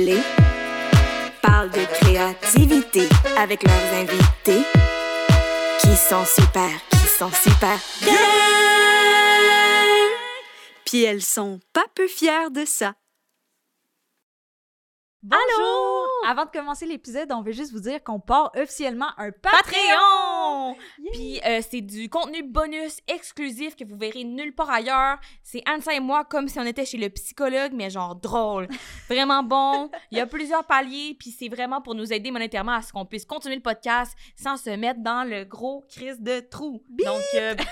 Boulay parlent de créativité avec leurs invités qui sont super, qui sont super bien. Puis elles sont pas peu fières de ça. Bonjour! Avant de commencer l'épisode, on veut juste vous dire qu'on part officiellement un Patreon! Patreon! Puis euh, c'est du contenu bonus exclusif que vous verrez nulle part ailleurs. C'est Ansa et moi comme si on était chez le psychologue, mais genre drôle. Vraiment bon. Il y a plusieurs paliers, puis c'est vraiment pour nous aider monétairement à ce qu'on puisse continuer le podcast sans se mettre dans le gros crise de trou. Donc, euh,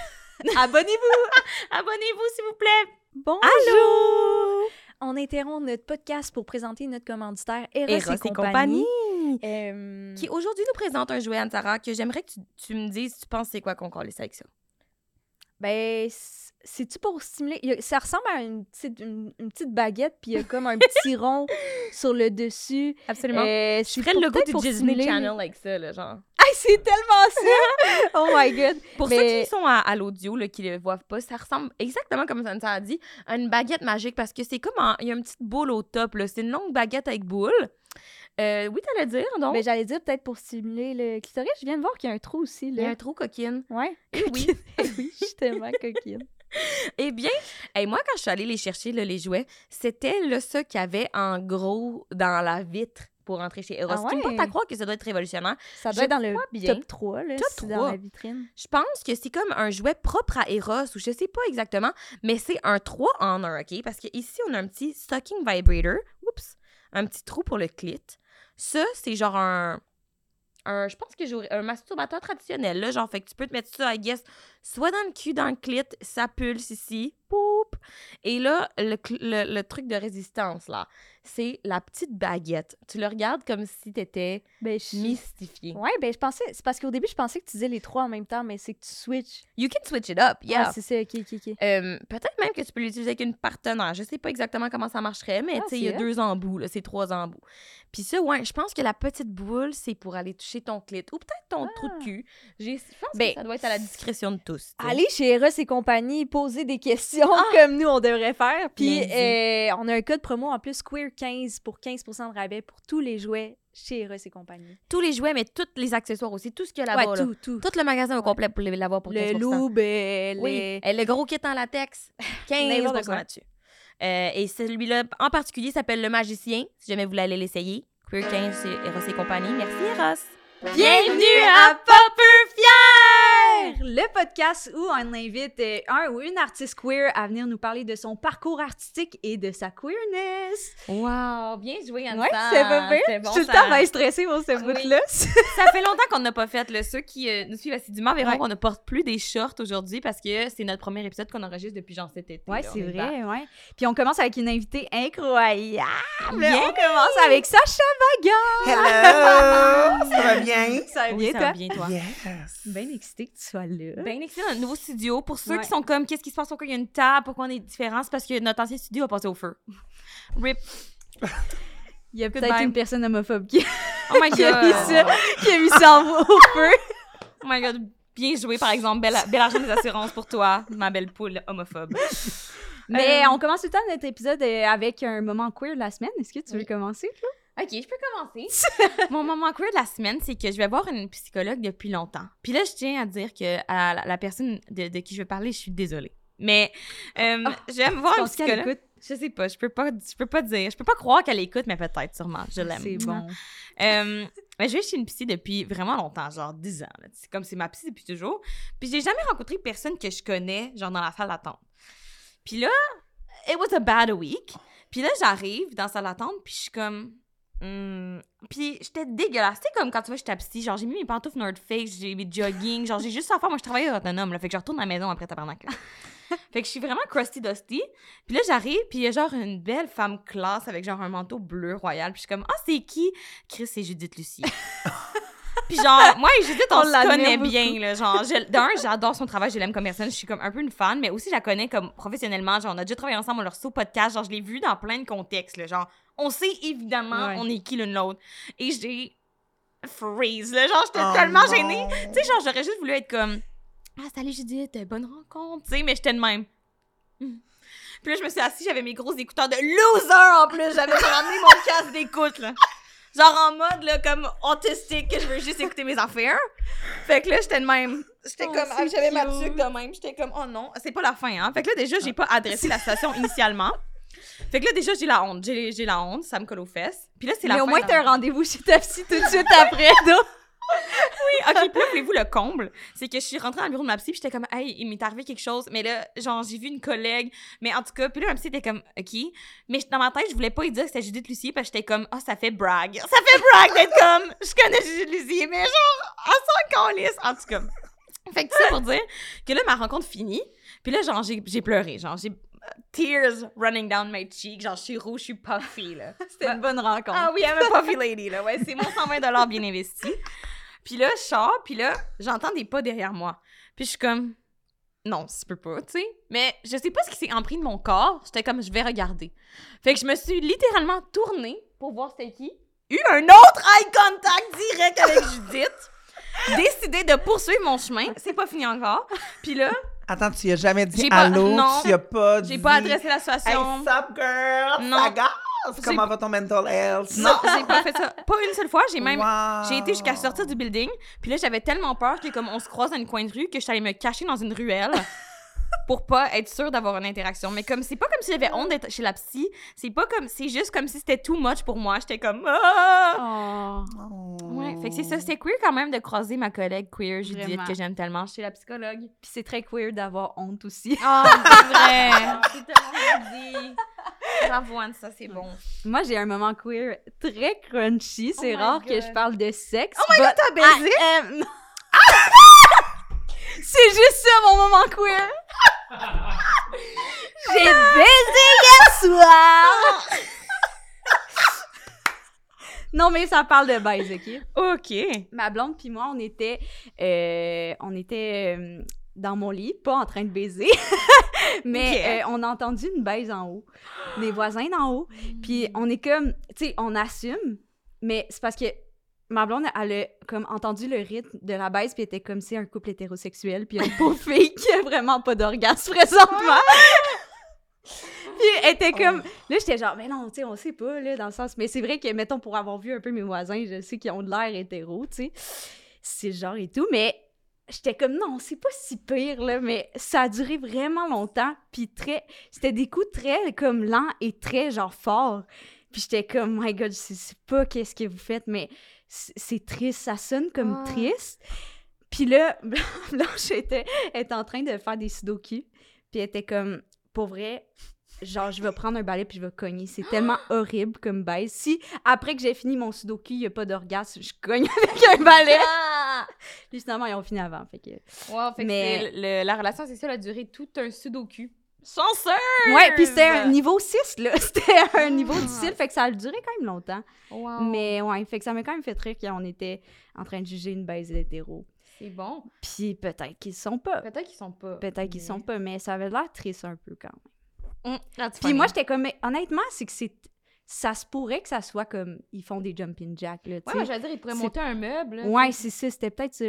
Abonnez-vous! abonnez-vous s'il vous plaît. Bonjour! On interrompt notre podcast pour présenter notre commanditaire Eros, Eros et compagnie. Euh, Qui aujourd'hui nous présente un jouet, Anne-Sara, que j'aimerais que tu, tu me dises, tu penses c'est quoi qu'on colle avec ça? Ben, c'est-tu pour stimuler? ça ressemble à une petite, une, une petite baguette, puis il y a comme un petit rond sur le dessus. Absolument. Euh, je ferais le logo du Disney Channel avec ça, là, genre. C'est tellement ça! oh my god! Pour Mais- ceux qui sont à, à l'audio, là, qui le voient pas, ça ressemble exactement comme ça a dit, à une baguette magique parce que c'est comme en- il y a une petite boule au top, là. C'est une longue baguette avec boule. Euh, oui, t'allais dire, donc? Ben, j'allais dire peut-être pour stimuler le clitoris. Je viens de voir qu'il y a un trou aussi, il y a là. un trou coquine. Ouais. Eh oui. oui, je suis tellement coquine. Eh bien, hey, moi, quand je suis allée les chercher, là, les jouets, c'était là, ça qu'il y avait en gros dans la vitre pour entrer chez Eros. Ah Ce qui me porte ouais? à croire que ça doit être révolutionnaire. Ça Je doit être dans le bien. top 3, là, Top c'est dans 3. la vitrine. Je pense que c'est comme un jouet propre à Eros ou je sais pas exactement, mais c'est un 3 en 1, OK? Parce qu'ici, on a un petit stocking vibrator. Oups! Un petit trou pour le clit. Ça, c'est genre un. un je pense que j'aurais un masturbateur traditionnel, là. Genre, fait que tu peux te mettre ça, I guess, soit dans le cul, dans le clit, ça pulse ici. Poup! Et là, le, cl- le, le truc de résistance, là, c'est la petite baguette. Tu le regardes comme si t'étais Ben, je... mystifié. Ouais, ben, je pensais... C'est parce qu'au début, je pensais que tu disais les trois en même temps, mais c'est que tu switches. You can switch it up, yeah. Ah, c'est ça, ok, ok, ok. Euh, Peut-être même que tu peux l'utiliser avec une partenaire. Je sais pas exactement comment ça marcherait, mais Ah, tu sais, il y a deux embouts, là, c'est trois embouts. Puis ça, ouais, je pense que la petite boule, c'est pour aller toucher ton clit ou peut-être ton trou de cul. J'ai- Je pense Ben, que ça doit être à la discrétion de tous. tu sais. Allez chez Eros et compagnie, poser des questions Ah! Comme nous, on devrait faire. Puis euh, on a un code promo en plus, Queer15 pour 15 de rabais pour tous les jouets chez Eros et compagnie. Tous les jouets, mais tous les accessoires aussi, tout ce qu'il y a là-bas. Ouais, là. tout, tout. Tout le magasin au Ouais. complet pour l'avoir pour 15 Le loup, euh, Oui, et le gros kit en latex, 15 N'importe quoi. là-dessus. Euh, et celui-là, en particulier, s'appelle Le Magicien, si jamais vous voulez aller l'essayer. Queer 15, c'est Eros et compagnie. Merci, Eros. Bienvenue à Popper Fier! Le podcast où on invite euh, un ou une artiste queer à venir nous parler de son parcours artistique et de sa queerness. Wow, bien joué, Anne. Ouais, c'est pas pire. C'est bon, je suis tout le ça- temps bien stressée pour ce Oui. bout-là. Ça fait longtemps qu'on n'a pas fait. Là. Ceux qui euh, nous suivent assidûment verront Ouais. qu'on ne porte plus des shorts aujourd'hui parce que c'est notre premier épisode qu'on enregistre depuis genre cet été. Ouais, là. c'est vrai, ouais. Puis on commence avec une invitée incroyable. Yeah! On commence avec Sacha Vagan. Hello! Ça va bien? Ça va Oui, bien, ça toi? va bien, toi. Yes! Bien excitée que tu sois là. Ben excellent, nouveau studio. Pour ceux Ouais. qui sont comme, qu'est-ce qui se passe, pourquoi il y a une table, pourquoi on est différent, c'est parce que notre ancien studio a passé au feu. Rip. Il y a peut-être une personne homophobe qui, Oh my qui a mis ça, qui a mis ça au feu. Oh my god. Bien joué, par exemple. Bel, bel argent des assurances pour toi, ma belle poule homophobe. Mais Euh, on commence tout le temps notre épisode euh, avec un moment queer de la semaine. Est-ce que tu veux commencer? Claude? OK, je peux commencer. Mon moment queer de la semaine, c'est que je vais voir une psychologue depuis longtemps. Puis là, je tiens à dire que à la, la personne de, de qui je veux parler, je suis désolée. Mais euh, j'aime voir un Penses qu'elle psychologue. Je sais pas, je peux pas, je peux pas dire, je peux pas croire qu'elle écoute, mais peut-être, sûrement, je l'aime. C'est bon. Euh, mais je vais chez une psy depuis vraiment longtemps, genre 10 ans. C'est comme c'est ma psy depuis toujours. Puis j'ai jamais rencontré personne que je connais, genre dans la salle d'attente. Puis là, it was a bad week. Puis là, j'arrive dans la salle d'attente, puis je suis comme. Hmm. Puis j'étais dégueulasse. Tu comme quand tu vois, je suis psy, genre j'ai mis mes pantoufles North Face, j'ai mes jogging, genre j'ai juste à faire. Moi, je travaille autonome, là. Fait que je retourne à la maison après tabarnak. fait que je suis vraiment crusty dusty. Puis là, j'arrive, puis il y a genre une belle femme classe avec genre un manteau bleu royal. Puis je suis comme, ah, c'est qui? Chris, c'est Judith Lucie. puis genre, moi et Judith, on, On se connaît beaucoup. bien, là. Genre, d'un, j'adore son travail, je l'aime comme personne. Je suis comme un peu une fan, mais aussi, je la connais comme professionnellement. Genre, on a déjà travaillé ensemble, on leur au podcast. Genre, je l'ai vu dans plein de contextes, là. Genre, on sait évidemment, Ouais. on est qui l'une l'autre. Et j'ai freeze, là. Genre, j'étais Oh tellement non. gênée. Tu sais, genre, j'aurais juste voulu être comme, ah, salut Judith, bonne rencontre, tu sais, mais j'étais de même. Puis là, je me suis assise, j'avais mes gros écouteurs de loser en plus. J'avais ramené mon casque d'écoute, là. Genre en mode, là, comme autistique, que je veux juste écouter mes affaires. Fait que là, j'étais de même. J'étais Oh, comme, ah, j'avais ma tuque de même. J'étais comme, oh non, c'est pas la fin, hein. Fait que là, déjà, j'ai pas adressé la situation initialement. Fait que là, déjà, j'ai la honte. J'ai la honte, ça me colle aux fesses. Puis là, c'est la Mais fin. au moins, t'as un rendez-vous chez ta psy tout de suite après, donc. OK, puis là, voulez-vous le comble? C'est que je suis rentrée dans le bureau de ma psy, puis j'étais comme, hey, il m'est arrivé quelque chose. Mais là, genre, j'ai vu une collègue, mais en tout cas, puis là, ma psy était comme, OK. Mais dans ma tête, je voulais pas lui dire que c'était Judith Lucier, parce que j'étais comme, oh, ça fait brag. Ça fait brag d'être comme, je connais Judith Lucier, mais genre, on s'en calisse. En tout cas. Fait que ça pour dire que là, ma rencontre finie, puis là, genre, j'ai pleuré. Genre, j'ai tears running down my cheek. Genre, je suis rouge, je suis puffy, là. C'était une bonne rencontre. Ah oui, I'm a puffy lady, là. Ouais, c'est mon 120 bien investi. Puis là, je sors, puis là, j'entends des pas derrière moi. Puis je suis comme, non, ça peut pas, tu sais. Mais je sais pas ce qui s'est empris de mon corps. J'étais comme, je vais regarder. Fait que je me suis littéralement tournée pour voir c'était qui. Eu un autre eye contact direct avec Judith. Décidé de poursuivre mon chemin. C'est pas fini encore. Puis là, Attends, tu y as jamais dit pas- allô? non. tu y as pas dit... j'ai pas adressé la Hey, situation. sup, girl? Non. Ça J'ai- Comment va ton mental health? non, j'ai pas fait ça. Pas une seule fois. J'ai même Wow. J'ai été jusqu'à sortir du building, puis là j'avais tellement peur que comme on se croise dans une coin de rue que je suis allée me cacher dans une ruelle pour pas être sûre d'avoir une interaction. Mais comme c'est pas comme si j'avais honte d'être chez la psy, c'est pas comme c'est juste comme si c'était too much pour moi. J'étais comme ah! Oh. Oh. Ouais, fait que c'est ça, c'était queer quand même de croiser ma collègue queer Judith Vraiment. que j'aime tellement chez la psychologue. Puis c'est très queer d'avoir honte aussi. Oh, c'est vrai. c'est tellement dit. Ça c'est bon. Moi, j'ai un moment queer très crunchy. C'est Oh my rare que je parle de sexe. Oh my god, t'as baisé? C'est juste ça, mon moment queer! J'ai baisé hier soir! non, mais ça parle de baise, OK? OK. Ma blonde puis moi, on était, euh, on était euh, dans mon lit, pas en train de baiser, mais euh, on a entendu une baise en haut. Mes voisins d'en haut. Puis on est comme, tu sais, on assume, mais c'est parce que ma blonde, elle a comme entendu le rythme de la baise, puis était comme si un couple hétérosexuel, puis une pauvre fille qui a vraiment pas d'orgasme présentement. puis elle était comme, là, j'étais genre, mais non, tu sais, on sait pas, là, dans le sens, mais c'est vrai que, mettons, pour avoir vu un peu mes voisins, je sais qu'ils ont de l'air hétéro, tu sais, c'est le genre et tout, mais j'étais comme, non, c'est pas si pire, là, mais ça a duré vraiment longtemps, puis très, c'était des coups très, comme, lents et très, genre, forts. Puis j'étais comme, my God, je sais- sais pas qu'est-ce que vous faites, mais c'est triste, ça sonne comme Ah. triste. Puis là, Blanche était, était en train de faire des sudoku, puis elle était comme, pour vrai, genre, je vais prendre un balai puis je vais cogner. C'est tellement horrible comme baise. Si, après que j'ai fini mon sudoku, il n'y a pas d'orgasme, je cogne avec un balai. Puis finalement, ils ont fini avant, fait que... Wow, fait Mais- que le- la relation, c'est ça, elle a duré tout un sudoku. Chanceuse! Ouais, puis c'était un niveau 6, là. C'était un niveau difficile, fait que ça a duré quand même longtemps. Wow. Mais ouais, fait que ça m'a quand même fait rire qu'on était en train de juger une baise hétéro. C'est bon. Puis peut-être qu'ils sont pas. Peut-être qu'ils sont pas. Peut-être qu'ils sont pas, mais ça avait l'air triste un peu quand même. Hum, Puis moi, j'étais comme, mais honnêtement, c'est que c'est. Ça se pourrait que ça soit comme. Ils font des jumping jacks, là, Ouais, j'allais dire, ils pourraient c'est- monter un meuble. là, Ouais, c'est ça, c'était peut-être ça.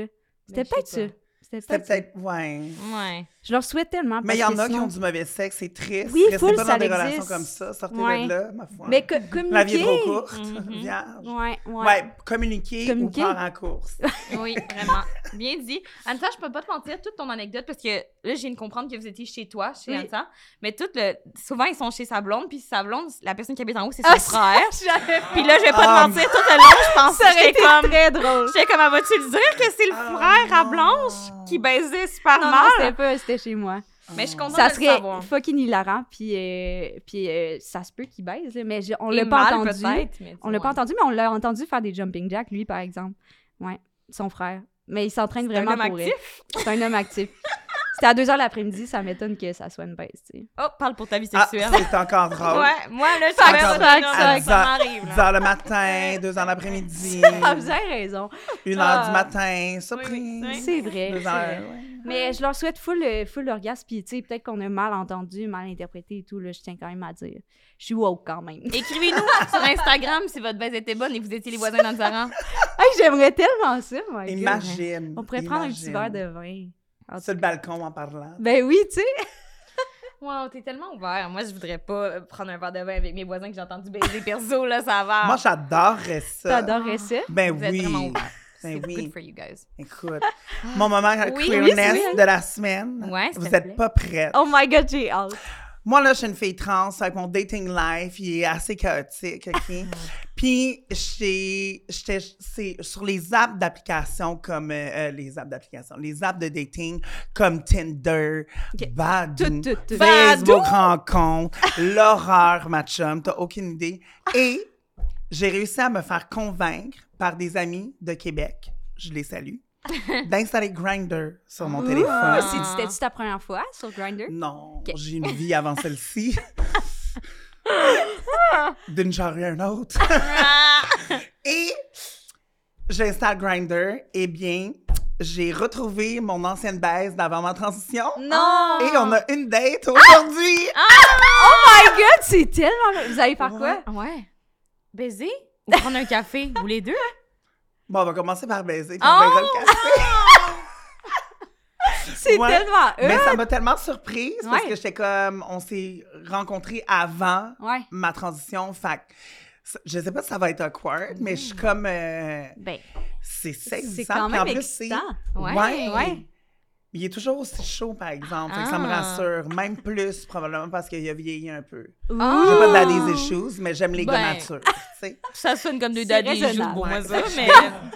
C'était sais peut-être ça. C'était C'était peut-être ça. peut-être... Ouais. Ouais. Je leur souhaite tellement. Mais il y en que a qui ont du mauvais sexe, c'est triste. Oui, Restez full, pas ça dans des existe. relations comme ça. Sortez Ouais. de là, ma foi. Mais que, communiquer. La vie est trop courte, Mhm. vierge. Ouais, ouais. Ouais, communiquer, Communiquer. ou part en course. Oui, vraiment. Bien dit. Anissa, je peux pas te mentir toute ton anecdote parce que là, je viens de comprendre que vous étiez chez toi, chez Oui. Anissa. Mais tout le... souvent, ils sont chez sa blonde, puis sa blonde, la personne qui habite en haut, c'est son Ah, frère. J'avais Puis là, je vais pas Ah, te mentir, tout le long, je pense Ça j'étais été comme... très drôle. J'étais comme, Ah, vas-tu le dire que c'est le Ah, frère à. Blanche qui baisait super Non, non, mal? C'était chez moi. Mais je suis contente Ça de le serait savoir. fucking hilarant, puis, euh, puis euh, ça se peut qu'il baise, là, mais je- on Et l'a pas mal, entendu. peut-être, mais On l'a pas entendu, mais on l'a entendu faire des jumping jacks, lui, par exemple. Ouais, son frère. Mais il s'entraîne C'est un vraiment homme pour actif? elle. C'est un homme actif. C'était à 2 h l'après-midi, ça m'étonne que ça soit une baisse, tu sais. Oh, parle pour ta vie Ah, sexuelle. c'est encore drôle. ouais, moi, là, fac. que ça m'arrive, 10 là. heures le matin, 2 heures l'après-midi, Ah, vous avez raison. 1 heure Ah. du matin, surprise. oui, oui. C'est vrai. 2 c'est heures, vrai. ouais. Mais je leur souhaite full, euh, full d'orgasme, puis tu sais, peut-être qu'on a mal entendu, mal interprété et tout, là, je tiens quand même à dire. Je suis woke quand même. Écrivez-nous sur Instagram si votre baise était bonne et vous étiez les voisins d'Anzaran. Hey, j'aimerais tellement ça, God. Imagine. On pourrait prendre un petit verre de vin. En Sur le balcon en parlant. Ben oui, tu sais. Wow, t'es tellement ouvert. Moi, je voudrais pas euh, prendre un verre de vin avec mes voisins que j'ai entendu baiser perso, là, ça va. Moi, j'adorerais ça. T'adorais ça? Ben Vous êtes oui. vraiment ouverts. Ben C'est oui. good for you guys. Écoute, mon moment Oui, queerness oui, oui. de la semaine. Ouais, Vous te n'êtes plaît. pas prêts. Oh my god, j'ai hâte. Moi, là, je suis une fille trans, avec mon dating life, il est assez chaotique, OK? Puis, c'est sur les apps d'application comme... euh, euh, les apps d'application, les apps de dating comme Tinder, OK. Badoo, Tout, tout, tout. Facebook Rencontre, l'horreur, ma chum, t'as aucune idée. Et j'ai réussi à me faire convaincre par des amis de Québec, je les salue, d'installer Grindr sur mon téléphone. C'était-tu ta première fois sur Grindr? Non, j'ai une vie avant celle-ci. D'une charrue à une autre. et j'installe Grindr. Eh bien, j'ai retrouvé mon ancienne baise d'avant ma transition. Non! Et on a une date aujourd'hui. Oh my god, c'est tellement... Vous allez faire quoi? Ouais. Baiser? Ou prendre un café, ou les deux? hein? Bon, on va commencer par baiser, puis on Oh! verra le café. C'est Ouais. tellement... Mais ça m'a tellement surprise parce que j'étais comme, on s'est rencontrés avant Ouais. ma transition. Fait je sais pas si ça va être awkward, mais je suis comme, euh, Ben, c'est saisissant. C'est quand puis même en plus. Ouais, ouais. ouais. Il est toujours aussi chaud, par exemple. Ça me Ah. rassure. Même plus, probablement, parce qu'il a vieilli un peu. J'ai pas de daddy's issues, mais j'aime les gars Ben. matures. tu sais. ça sonne comme des daddy issues pour moi, Ouais. ça, mais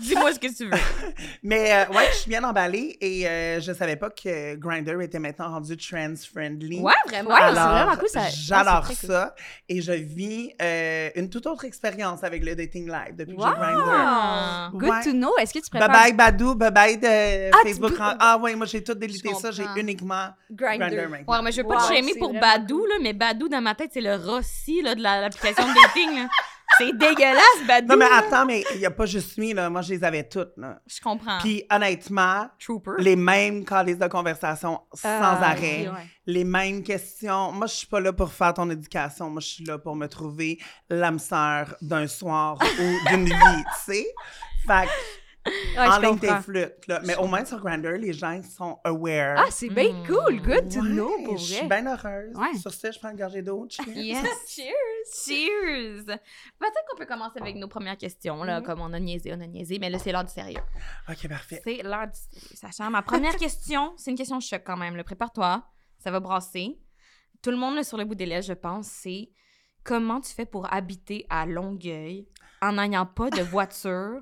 dis-moi ce que tu veux. Mais euh, ouais, je suis bien emballée et euh, je savais pas que Grindr était maintenant rendu trans-friendly. Ouais, vraiment. Ouais, c'est Alors, vraiment cool, ça- J'adore ouais, ça. Et je vis euh, une toute autre expérience avec le dating live depuis que Wow! j'ai Grindr. Good Ouais. to know. Est-ce que tu Bye préfères bye Badou, bye bye de Ah, Facebook. Ah ouais, moi j'ai tout délité ça, j'ai uniquement Grindr? Grindr maintenant. Ouais, mais je veux pas Wow, te shamer pour Badou, là, mais Badou, dans ma tête, c'est le Rossi là, de la- l'application de dating. là. C'est dégueulasse, Badou. Non mais attends, mais il y a pas juste lui là, moi je les avais toutes là. Je comprends. Puis honnêtement, Trooper. les mêmes calices de conversation sans Ah, arrêt, oui, ouais. les mêmes questions. Moi, je suis pas là pour faire ton éducation. Moi, je suis là pour me trouver l'âme sœur d'un soir ou d'une vie, tu sais. Fait que, Ouais, en je ligne tes flûtes, là. Mais au moins sur Grindr, les gens sont aware. Ah, c'est bien Mm. cool. Good to Ouais, know, pour Je suis vrai. bien heureuse. Ouais. Sur ce, je prends une gorgée d'eau. cheers. Yes. Cheers. Cheers. Peut-être qu'on peut commencer avec nos premières questions, là, comme on a niaisé, on a niaisé, mais là, c'est l'heure du sérieux. OK, parfait. C'est l'heure du sérieux, Sacha. Ma première question, c'est une question choc quand même. là. Prépare-toi, ça va brasser. Tout le monde là, sur le bout des lèvres, je pense, c'est comment tu fais pour habiter à Longueuil en n'ayant pas de voiture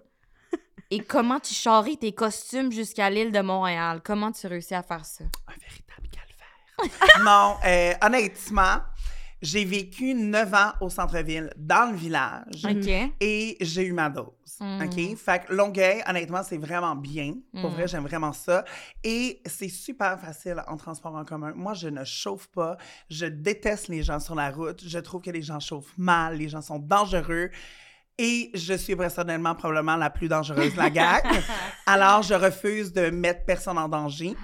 et comment tu charries tes costumes jusqu'à l'île de Montréal? Comment tu réussis à faire ça? Un véritable calvaire. non, euh, honnêtement, j'ai vécu neuf ans au centre-ville, dans le village. OK. Et j'ai eu ma dose. Mm. OK? Fait que Longueuil, honnêtement, c'est vraiment bien. Pour Mm. vrai, j'aime vraiment ça. Et c'est super facile en transport en commun. Moi, je ne chauffe pas. Je déteste les gens sur la route. Je trouve que les gens chauffent mal. Les gens sont dangereux. Et je suis personnellement probablement la plus dangereuse de la gang. alors, je refuse de mettre personne en danger.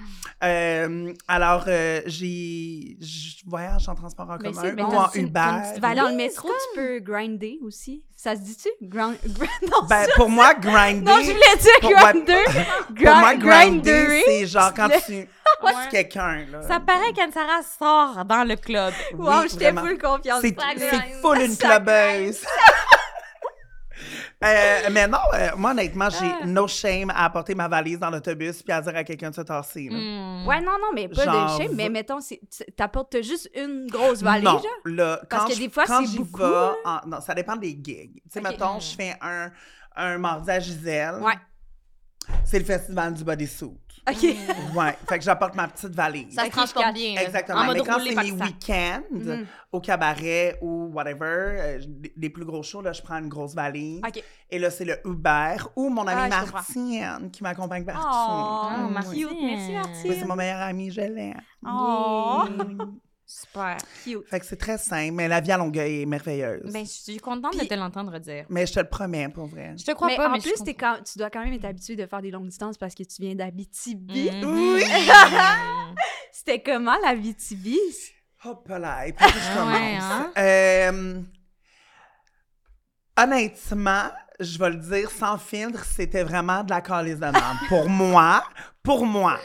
Euh, alors, euh, j'ai, je voyage en transport en Mais commun ou en une- Uber. t'as une petite valeur. Dans le métro, tu peux grinder aussi. Ça se dit-tu? Grind... non, Ben, ça- pour moi, grinder. non, je voulais dire pour moi- grinder. Pour moi, Gri- grinder, c'est genre quand tu Ouais. tu quelqu'un, là. Ça paraît qu'Anne-Sarah sort dans le club. Wow, Oui, j'étais vraiment. full confiance. C'est c'est full une clubeuse. Euh, mais non, euh, moi, honnêtement, j'ai Ah. no shame à apporter ma valise dans l'autobus puis à dire à quelqu'un de se tasser. là. Hmm. Ouais, non, non, mais pas Genre, de shame. Mais mettons, c'est- tu- t'apportes juste une grosse valise, non, genre? là, Parce quand que je- des fois, quand c'est j'y beaucoup, vais là. en- non, ça dépend des gigs. Tu sais, Ok. mettons, je fais un, un mardi à Gisèle. Ouais. C'est le festival du bodysuit. OK. Ouais, fait que j'apporte ma petite valise. Ça se je bien. Exactement. En mode Mais quand c'est mes week-ends, Mhm. au cabaret ou whatever, euh, les- les plus gros shows, là, je prends une grosse valise. OK. Et là, c'est le Uber ou mon amie Ah. Martine qui m'accompagne partout. Oh, Ah. Martine. cute. Merci, Oui, Martine. c'est mon meilleur ami, je l'aime. Oh, Super. cute. Fait que c'est très simple, mais la vie à Longueuil est merveilleuse. Ben, je suis contente de te l'entendre dire. mais je te le promets, pour vrai. Je te crois mais pas, en mais plus, quand- tu dois quand même être habitué de faire des longues distances parce que tu viens d'Abitibi. Mhm. Oui. C'était comment l'Abitibi? Hop là, et puis je Ah commence. ouais, hein? Euh, honnêtement, je vais le dire sans filtre, c'était vraiment de la calice de pour moi, pour moi.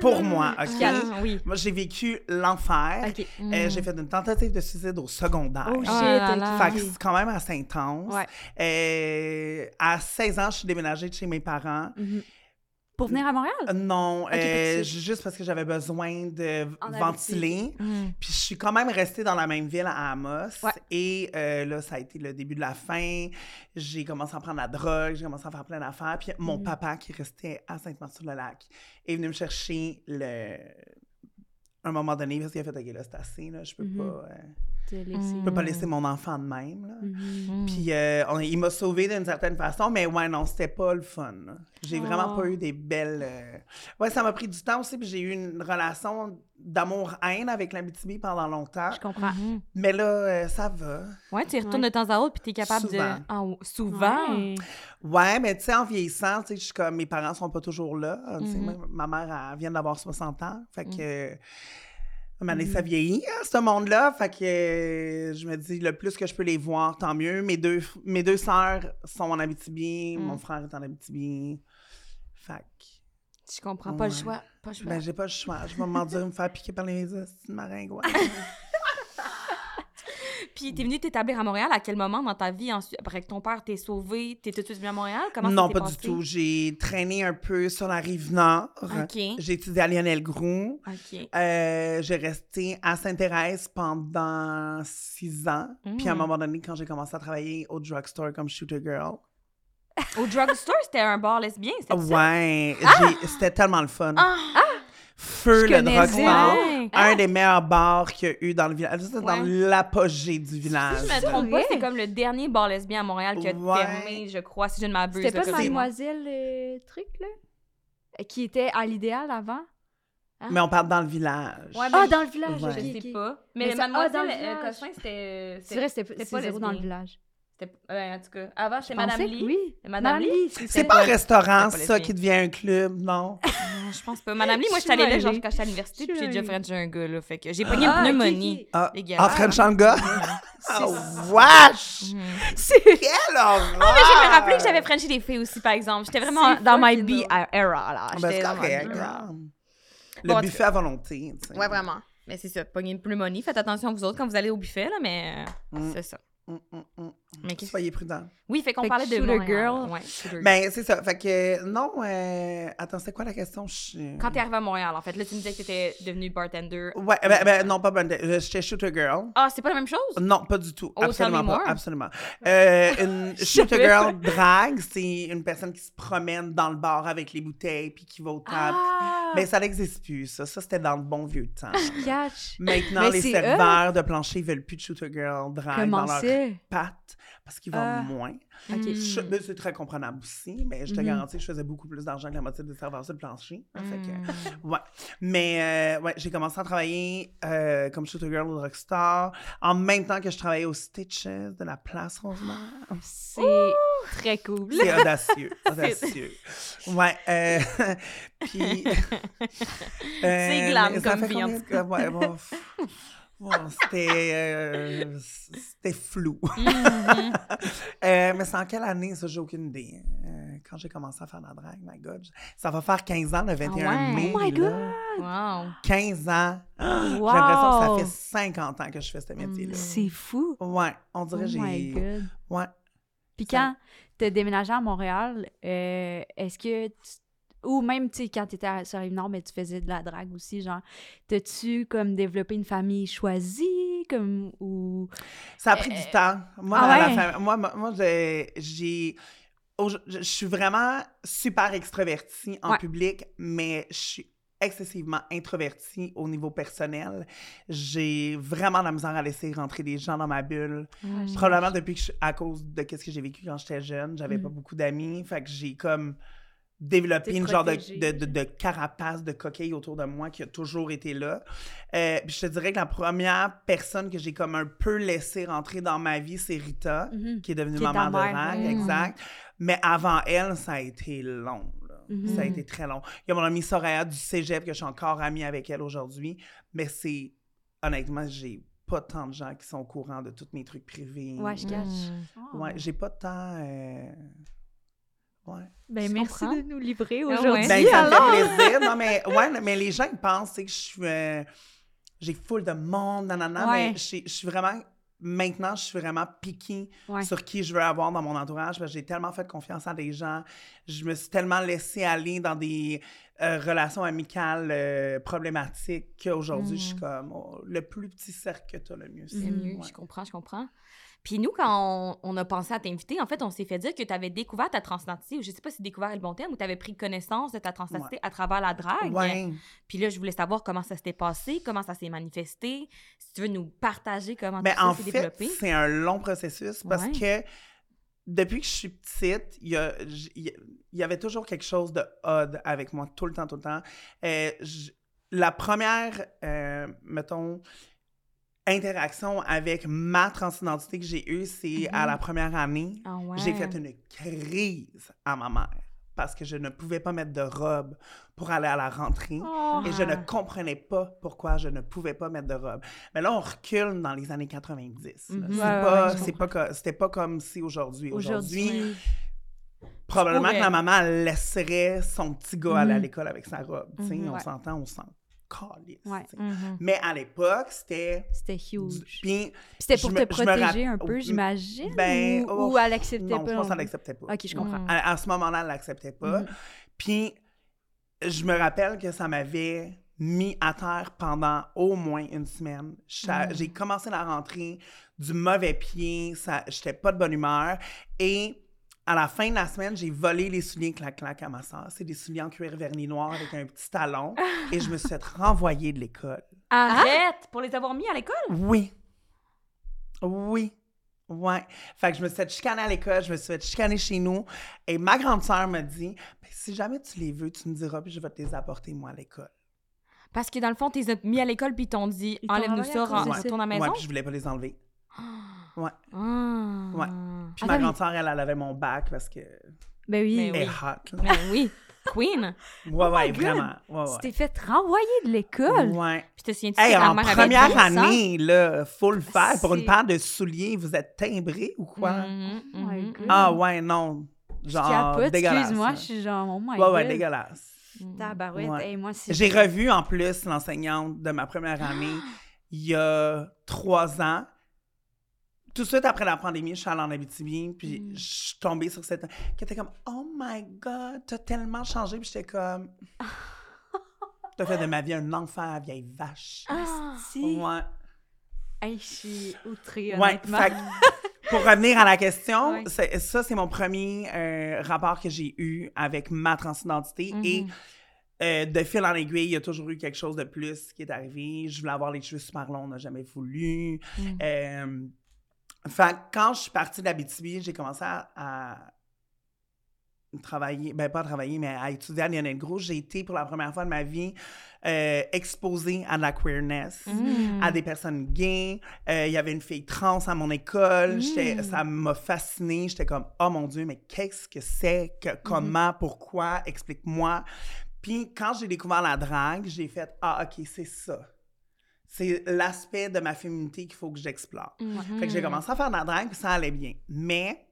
Pour moi, OK? Ah, oui. Moi, j'ai vécu l'enfer. OK. Euh, j'ai fait une tentative de suicide au secondaire. Oh shit, Oh là là. Fait que c'est quand même assez intense. Ouais. Euh, à 16 ans, je suis déménagée de chez mes parents. Mhm. Pour venir à Montréal? Euh, Non, euh, juste parce que j'avais besoin de En ventiler. Mm. Puis je suis quand même restée dans la même ville à Amos. Ouais. Et euh, là, ça a été le début de la fin. J'ai commencé à prendre la drogue, j'ai commencé à faire plein d'affaires. Puis mon Mhm. papa, qui restait à Sainte-Marthe-sur-le-Lac, est venu me chercher le... un moment donné, parce qu'il a fait, OK, là, c'est assez, là, je peux Mhm. pas... euh, Te laisser. je peux pas laisser mon enfant de même, là. Mhm. Puis euh, on- il m'a sauvé d'une certaine façon, mais ouais, non, c'était pas le fun. J'ai vraiment Oh. pas eu des belles. euh, Ouais, ça m'a pris du temps aussi, puis j'ai eu une relation d'amour-haine avec l'Abitibi pendant longtemps. Je comprends. Mhm. Mais là, euh, ça va. Ouais, tu y retournes Ouais. de temps à autre, puis t'es capable Souvent. de. Ah, souvent. Ouais. Ouais, mais tu sais, en vieillissant, tu sais, je suis comme mes parents sont pas toujours là. Tu Mhm. ma- Ma mère, elle vient d'avoir 60 ans. Fait Mhm. que. Moment donné, ça vieillit, hein, ce monde-là. Fait que euh, je me dis, le plus que je peux les voir, tant mieux. Mes deux, mes deux sœurs sont en Abitibi. Mm. Mon frère est en Abitibi. Fait que, Je comprends pas le choix. Pas le choix. ben, j'ai pas le choix. Je vais m'en dire me faire piquer par les de maringouins. Puis t'es venu t'établir à Montréal à quel moment dans ta vie ensuite, après que ton père t'ait sauvé, t'es tout de suite venu à Montréal? Comment non, pas passé? du tout. J'ai traîné un peu sur la rive nord. J'ai étudié à Lionel Groux. Euh, j'ai resté à Sainte-Thérèse pendant six ans. Puis à un Mm. moment donné, quand j'ai commencé à travailler au drugstore comme shooter girl, Au drugstore, c'était un bar lesbien, c'est ça? ouais, j'ai- c'était tellement le fun. Ah! Feu Je le Ouais. un des meilleurs bars qu'il y a eu dans le village. C'était dans Ouais. l'apogée du Si village. je me trompe pas, c'est comme le dernier bar lesbien à Montréal qui a Ouais. fermé, je crois, si je ne m'abuse. C'était pas Mademoiselle euh, Truc, là? Euh, Qui était à l'idéal avant? Mais on parle dans le village. Ouais, Ah, dans le village, Ouais. Je sais pas. Mais Mais, ça- ah, Mademoiselle euh, village. Cossin, c'était. C'est vrai, c'était pas zéro dans le village. Ouais, en tout cas. Avant, c'était Je Madame Lee. Oui? Madame Lee, C'est pas un restaurant, ça, qui devient un club, non? Non, je pense pas. Madame Lee, moi, Je j'étais allée là, suis genre, quand j'étais à l'université, puis suis j'ai déjà. Frenché un gars, là. Fait que j'ai pogné une Ah, pneumonie. Ah, en French en gars? C'est Ah, wesh! Mhm. C'est Quelle horreur! Ah, mais je me rappelais que j'avais Frenché des filles aussi, par exemple. J'étais vraiment C'est dans my B era, là. Ah, ben, J'étais c'est correct. Regarde. Le buffet à volonté. tu sais. Ouais, vraiment. Mais c'est ça, pogner une pneumonie. Faites attention vous autres quand vous allez au buffet, là, mais Mm. c'est ça. Mais qu'est-ce Soyez prudents. Oui, fait qu'on Fait que parlait de shooter girl. Ouais, shooter girl. Ben, c'est ça. Fait que, non, euh... attends, c'est quoi la question? Je... Quand t'es arrivé à Montréal, en fait, là, tu me disais que t'étais devenue bartender. Ouais, ben, ben, non, pas bonne. euh, J'étais shooter girl. Ah, c'est pas la même chose? Non, pas du tout. Oh, absolument pas. Absolument. Euh, une shooter girl drag, c'est une personne qui se promène dans le bar avec les bouteilles puis qui va aux tables. Ah! Mais ça n'existe plus, ça. Ça, c'était dans le bon vieux temps. Catch. Maintenant, Mais les serveurs de plancher veulent plus de shooter girl drag Comment dans leur c'est? pattes parce qu'ils vendent Ah. moins. Ok. Mm. Je- mais c'est très comprenable aussi, mais je te Mhm. garantis que je faisais beaucoup plus d'argent que la moitié des serveurs sur le plancher. Fait que- Mm. Ouais. Mais euh, ouais, j'ai commencé à travailler euh, comme shooter girl au Rockstar en même temps que je travaillais au Stitches de la Place Rosemère. C'est très cool. C'est audacieux, audacieux. Ouais. Euh, puis. C'est glam comme vie, en combien tout de- Ouais, bon, pff, bon, c'était euh, c'était flou. Mhm. Euh, mais c'est en quelle année, ça? J'ai aucune idée. Euh, quand j'ai commencé à faire la drague, my God. Ça va faire 15 ans, le 21 Ah ouais? mai. Oh my là. Wow. 15 ans. J'ai l'impression que ça fait 50 ans que je fais ce métier-là. C'est fou. Ouais, on Oh dirait que my j'ai. God. Ouais. Puis Ça- quand t'as déménagé à Montréal, est-ce que... tu- Ou même, tu sais, quand t'étais à- sur Rive-Nord, mais tu faisais de la drague aussi, genre, t'as-tu, comme, développé une famille choisie, comme, ou... Ça a pris du temps. Moi, ah la moi, moi, moi, j'ai- Je suis vraiment super extravertie en Ouais. public, mais je suis excessivement introvertie au niveau personnel. J'ai vraiment de la misère à laisser rentrer des gens dans ma bulle. Mm. Probablement depuis que je- à cause de ce que j'ai vécu quand j'étais jeune, j'avais Mm. pas beaucoup d'amis, fait que j'ai comme développé T'es une genre de, de, de- carapace de coquille autour de moi qui a toujours été là. Euh, je te dirais que la première personne que j'ai comme un peu laissé rentrer dans ma vie, c'est Rita, Mhm. qui est devenue Qui est maman de drague, ouais. exact. Mais avant elle, ça a été long. là. Ça a été très long. Il y a mon amie Soraya du cégep, que je suis encore amie avec elle aujourd'hui, mais c'est, honnêtement, j'ai pas tant de gens qui sont au courant de tous mes trucs privés. Ouais, je cache. Mm. Ouais, j'ai pas tant. euh, Ouais. Ben, Je merci comprends? de nous livrer Ah aujourd'hui. Ben, ça me fait plaisir. Non, mais, ouais, mais les gens, ils pensent que je suis. euh, j'ai full de monde, nanana, Ouais. mais je suis- je suis vraiment. Maintenant, je suis vraiment piquée Ouais. sur qui je veux avoir dans mon entourage parce que j'ai tellement fait confiance à des gens. Je me suis tellement laissée aller dans des euh, relations amicales euh, problématiques qu'aujourd'hui, je suis comme oh, le plus petit cercle que tu as, le mieux. C'est mieux, Ouais. je comprends, je comprends. Puis nous, quand on, on a pensé à t'inviter, en fait, on s'est fait dire que tu avais découvert ta transidentité, ou je sais pas si découvert est le bon terme, ou tu avais pris connaissance de ta transidentité à travers la drague. Ouais. Puis là, je voulais savoir comment ça s'était passé, comment ça s'est manifesté, si tu veux nous partager comment tout ça en s'est fait, développé. c'est un long processus parce Ouais. que depuis que je suis petite, il y, a- il avait toujours quelque chose de odd avec moi, tout le temps, tout le temps. Euh, la première, euh, mettons, interaction avec ma transidentité que j'ai eue, c'est à Mhm. la première année. Ah ouais. J'ai fait une crise à ma mère parce que je ne pouvais pas mettre de robe pour aller à la rentrée. Oh. Et je ne comprenais pas pourquoi je ne pouvais pas mettre de robe. Mais là, on recule dans les années 90. là. Mhm. C'est Ouais, pas- ouais, C'était pas comme si aujourd'hui. Aujourd'hui, probablement que la maman laisserait son petit gars aller à Mhm. l'école avec sa robe. Mhm. on s'entend, on s'en Ouais. Mhm. Mais à l'époque, c'était... C'était huge. Puis, C'était pour me- te protéger rapp- un peu, Mm, j'imagine? ben, ou, oh, ou elle acceptait non, pas? je pense non qu'elle l'acceptait pas. Ok, je comprends. Mhm. À, à ce moment-là, elle l'acceptait pas. Mhm. Puis, je me rappelle que ça m'avait mis à terre pendant au moins une semaine. Mm. J'ai commencé la rentrée du mauvais pied, ça, j'étais pas de bonne humeur. Et à la fin de la semaine, j'ai volé les souliers clac-clac à ma soeur. C'est des souliers en cuir vernis noir avec un petit talon. et je me suis fait renvoyer de l'école. Arrête! Pour les avoir mis à l'école? Oui. Oui. Ouais. Fait que je me suis fait chicaner à l'école, je me suis fait chicaner chez nous. Et ma grande sœur m'a dit Ben, si jamais tu les veux, tu me diras, puis je vais te les apporter, moi, à l'école. Parce que dans le fond, tu les as mis à l'école puis ils t'ont dit enlève-nous ça, retourne à la maison? Ouais, puis je voulais pas les enlever. Ouais. Ah. Ouais. Puis Attends, ma mais- grande sœur, elle, elle avait mon bac parce que Ben oui. Elle oui. est hot. là. Ben oui, Queen. Ouais, ouais, God. vraiment. Ouais, Tu ouais. t'es fait renvoyer de l'école? Ouais. Puis te souviens-tu Hey, en première dit ça? année, là, full faire pour une paire de souliers, vous êtes timbré ou quoi? Mhm, Oh my mhm. God. Ah ouais, non. Je Genre, capote, dégueulasse. excuse-moi, je suis genre, oh my Ouais, ouais, God. dégueulasse. Mhm. Tabarouette, Ouais. hey, moi, J'ai revu en plus l'enseignante de ma première année il y a trois ans. Tout de suite après la pandémie, je suis allée en Abitibi, puis Mm. je suis tombée sur cette... qui était comme « Oh my God, t'as tellement changé! » Puis j'étais comme « T'as fait de ma vie un enfer, vieille vache! Ah. Si. Ouais. Hey, je suis outrée, Ouais, fait que, pour revenir à la question, Ouais. c'est- ça, c'est mon premier euh, rapport que j'ai eu avec ma transidentité. Mhm. Et euh, de fil en aiguille, il y a toujours eu quelque chose de plus qui est arrivé. Je voulais avoir les cheveux super longs, on n'a jamais voulu. Mhm. Euh, fait quand je suis partie d'Abitibi, j'ai commencé à, à travailler, ben pas à travailler, mais à étudier à Lionel Gros. J'ai été pour la première fois de ma vie euh, exposée à la queerness Mhm. à des personnes gays. Euh, Il y avait une fille trans à mon école. Mm. Ça m'a fascinée. J'étais comme, oh mon Dieu, mais qu'est-ce que c'est? Que, comment? Pourquoi? Explique-moi. Puis quand j'ai découvert la drague, j'ai fait, ah, OK, c'est ça. C'est l'aspect de ma féminité qu'il faut que j'explore. Mhm. Fait que j'ai commencé à faire de la drague, puis ça allait bien. Mais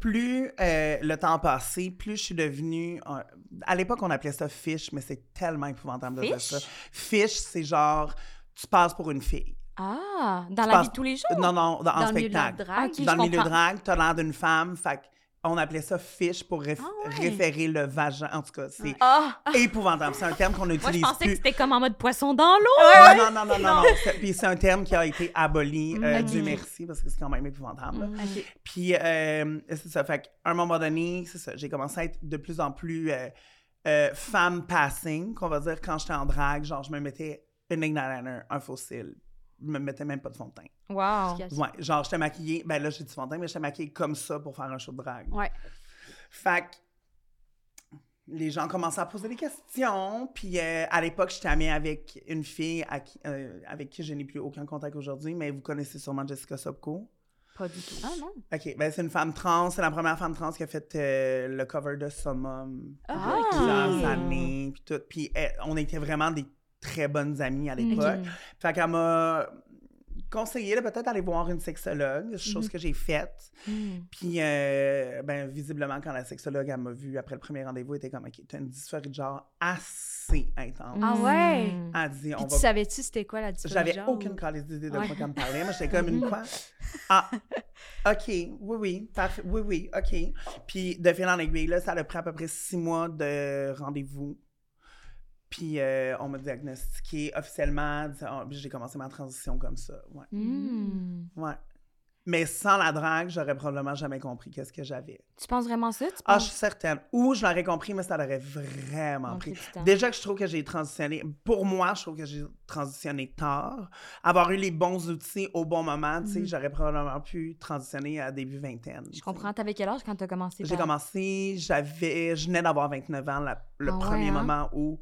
plus euh, le temps passé, plus je suis devenue... un- À l'époque, on appelait ça fish, mais c'est tellement épouvantable de dire ça. Fish, c'est genre, tu passes pour une fille. Ah, dans Tu la passes- vie de tous les jours? Non, non, dans, en Dans le milieu de la spectacle. dans je le milieu de drague, t'as l'air d'une femme, fait on appelait ça fish pour réf- Ah ouais. référer le vagin. En tout cas, c'est Ah! épouvantable. C'est un terme qu'on Moi, je utilise pensais que c'était comme en mode poisson dans l'eau! non, non, non, non, Puis c'est un terme qui a été aboli, euh, Ok. Dieu merci, parce que c'est quand même épouvantable. OK. Puis, euh, c'est ça. Fait qu'à un moment donné, c'est ça. J'ai commencé à être de plus en plus euh, euh, femme passing, qu'on va dire, quand j'étais en drague. Genre, je me mettais une eyeliner, un fossile. Je me mettais même pas de fond de teint. Wow! Ouais, genre, j'étais maquillée. Ben là, j'ai du fond de teint, mais j'étais maquillée comme ça pour faire un show de drague. Ouais. Fait que les gens commençaient à poser des questions. Puis euh, à l'époque, j'étais amie avec une fille à qui- euh, avec qui je n'ai plus aucun contact aujourd'hui, mais vous connaissez sûrement Jessica Sobko. Pas du tout. Ah non? OK, ben c'est une femme trans. C'est la première femme trans qui a fait euh, le cover de Summum Ah, il y a ok. plusieurs années. Puis tout. Puis elle- on était vraiment des très bonnes amies à l'époque. Mhm. Fait qu'elle m'a conseillé de peut-être aller voir une sexologue, chose Mhm. que j'ai faite. Mm. Puis, euh, ben, visiblement, quand la sexologue, elle m'a vu après le premier rendez-vous, elle était comme, OK, t'as une dysphorie de genre assez intense. Ah ouais? Elle dit, on Puis tu va savais-tu c'était quoi la différence? J'avais aucune d'idée de Ouais. quoi qu'elle me parlait. Moi, j'étais comme une quoi? Ah, OK, oui, oui, parfait, oui, oui, OK. Puis, de fil en aiguille, là, ça a pris à peu près six mois de rendez-vous. Puis, euh, on m'a diagnostiqué officiellement. oh, puis J'ai commencé ma transition comme ça. Ouais. Mm. ouais. Mais sans la drague, j'aurais probablement jamais compris qu'est-ce que j'avais. Tu penses vraiment ça? Tu Ah, penses je suis certaine. Ou je l'aurais compris, mais ça aurait vraiment pris. Déjà que je trouve que j'ai transitionné, pour moi, je trouve que j'ai transitionné tard. Avoir eu les bons outils au bon moment, tu sais, Mhm. j'aurais probablement pu transitionner à début vingtaine. tu Je comprends. T'avais quel âge quand t'as commencé? J'ai commencé, j'avais, je venais d'avoir 29 ans, la- le Ah ouais, premier hein? moment où,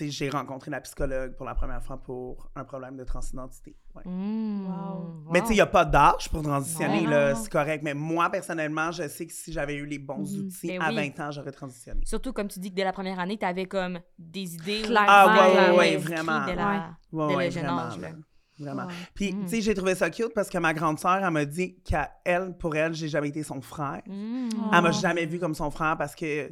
j'ai rencontré la psychologue pour la première fois pour un problème de transidentité. ouais. Mm. Wow. Mais tu sais, il n'y a pas d'âge pour transitionner, c'est correct. Mais moi, personnellement, je sais que si j'avais eu les bons Mhm. outils Ben à oui. 20 ans, j'aurais transitionné. Surtout, comme tu dis que dès la première année, t'avais comme des idées. Clairement. Ah, ouais, ouais, ouais, vraiment. Dès, la... Ouais, dès ouais, le jeune vraiment, âge, là. là. Vraiment. Ouais. Puis, Mm. tu sais, j'ai trouvé ça cute parce que ma grande sœur, elle m'a dit qu'elle, pour elle, j'ai jamais été son frère. Mm. Elle m'a Oh. jamais vu comme son frère parce que,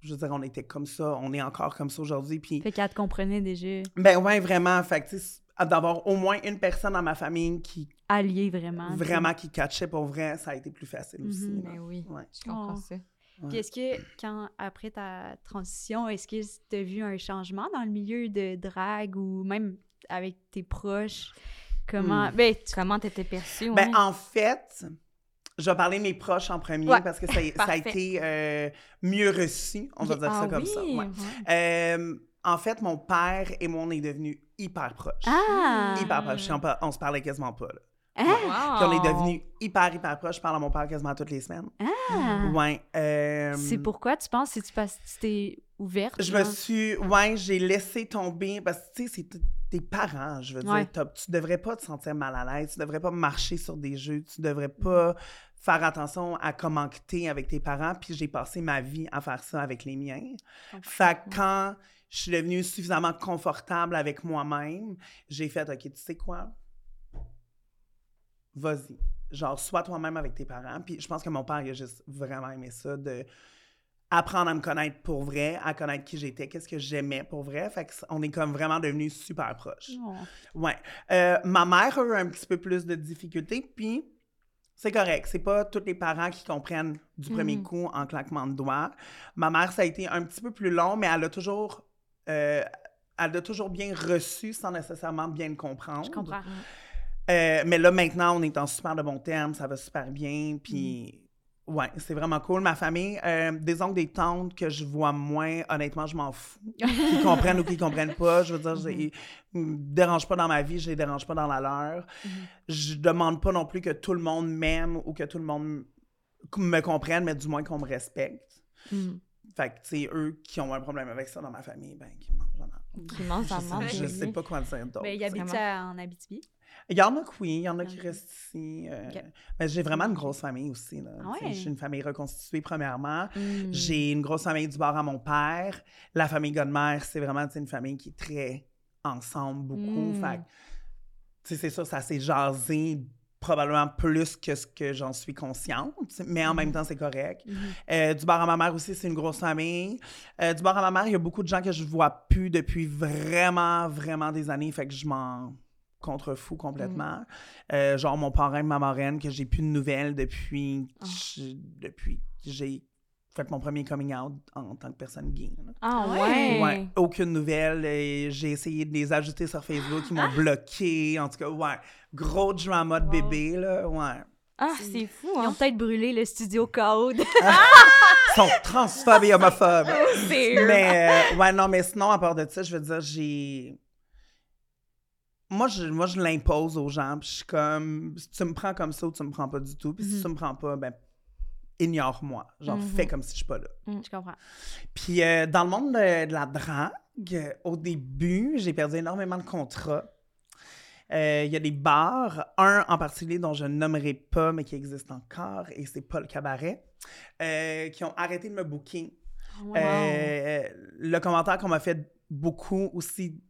je veux dire, on était comme ça, on est encore comme ça aujourd'hui. Puis, Fait qu'elle te comprenait déjà. ben ouais, vraiment. Fait que, tu sais, d'avoir au moins une personne dans ma famille qui, Alliée vraiment. vraiment, qui catchait pour vrai, ça a été plus facile aussi. Mhm. là. Ben oui, Ouais. je comprends Oh. ça. Puis est-ce que, quand, après ta transition, est-ce que tu as vu un changement dans le milieu de drague ou même avec tes proches? Comment. Hmm. Ben, tu- Comment t'étais perçue? Ben, ouais? en fait, je vais parler de mes proches en premier Ouais. parce que ça, ça a été euh, mieux reçu, on va dire Ah ça comme oui, ça. ouais. Euh, en fait, mon père et moi, on est devenus hyper proches. Ah! Hyper proches. On, se parlait quasiment pas. Là. Puis on est devenus hyper, hyper proches. Je parle à mon père quasiment toutes les semaines. Ah! Ouais. euh, C'est pourquoi tu penses? Que tu t'es ouverte? Je me suis. Ouais, j'ai laissé tomber. Parce que, tu sais, c'est tes parents, je veux Ouais. dire. Tu devrais pas te sentir mal à l'aise. Tu devrais pas marcher sur des jeux. Tu devrais pas faire attention à comment t'es avec tes parents. Puis j'ai passé ma vie à faire ça avec les miens. Fait que quand je suis devenue suffisamment confortable avec moi-même, j'ai fait, OK, tu sais quoi? Vas-y. Genre, sois toi-même avec tes parents. Puis je pense que mon père, il a juste vraiment aimé ça, de apprendre à me connaître pour vrai, à connaître qui j'étais, qu'est-ce que j'aimais pour vrai. Fait qu'on est comme vraiment devenus super proches. Oh. Ouais. Euh, ma mère a eu un petit peu plus de difficultés, puis c'est correct. C'est pas tous les parents qui comprennent du premier Mhm. coup en claquement de doigts. Ma mère, ça a été un petit peu plus long, mais elle a toujours, euh, elle a toujours bien reçu sans nécessairement bien le comprendre. Je comprends. Euh, mais là, maintenant, on est en super de bons termes, ça va super bien, puis ouais, c'est vraiment cool. Ma famille, euh, des oncles, des tantes que je vois moins, honnêtement, je m'en fous. Qu'ils comprennent ou qu'ils comprennent pas, je veux dire, je- ils me dérangent pas dans ma vie, je les dérange pas dans la leur. Je demande pas non plus que tout le monde m'aime ou que tout le monde me comprenne, mais du moins qu'on me respecte. Mm. Fait que, tu sais, eux qui ont un problème avec ça dans ma famille, ben, qui mangent en. Qui mange, ça Je sais- mange. Je oui. sais pas quoi dire d'autre. Ben, il habite Vraiment. en Abitibi? Il y en a que oui, il y en a y qui restent ici. euh, mais j'ai vraiment une grosse famille aussi. Là. Ah ouais? J'ai une famille reconstituée, premièrement. Mm. J'ai une grosse famille du bord à mon père. La famille Godmère, c'est vraiment une famille qui est très ensemble, beaucoup. Mm. Fait sais, c'est sûr, ça s'est jasé probablement plus que ce que j'en suis consciente, mais en même temps, c'est correct. Euh, du bar à ma mère aussi, c'est une grosse famille. Euh, du bar à ma mère, il y a beaucoup de gens que je vois plus depuis vraiment, vraiment des années, fait que je m'en contrefous complètement. Euh, genre mon parrain, ma marraine, que j'ai plus de nouvelles depuis, je- depuis que j'ai fait mon premier coming out en tant que personne gay. là. Ah Ouais. ouais. Ouais, aucune nouvelle. et J'ai essayé de les ajouter sur Facebook, ils m'ont bloqué. En tout cas, ouais, gros drama de Wow. bébé, là, ouais. Ah, c'est fou, Ils ont hein. peut-être brûlé le studio Code. Ils sont transphobes et homophobes. C'est mais, euh, ouais, non, mais sinon, à part de ça, je veux dire, j'ai. Moi, je, moi, je l'impose aux gens. Puis je suis comme. Si tu me prends comme ça ou tu me prends pas du tout. Puis si Mhm. tu me prends pas, ben, ignore-moi. Genre, Mhm. fais comme si je suis pas là. Je comprends. Puis euh, dans le monde de, de la drague, au début, j'ai perdu énormément de contrats. Euh, Il y a des bars, un en particulier dont je ne nommerai pas, mais qui existe encore, et c'est pas le cabaret, euh, qui ont arrêté de me booker. Wow. Euh, le commentaire qu'on m'a fait beaucoup aussi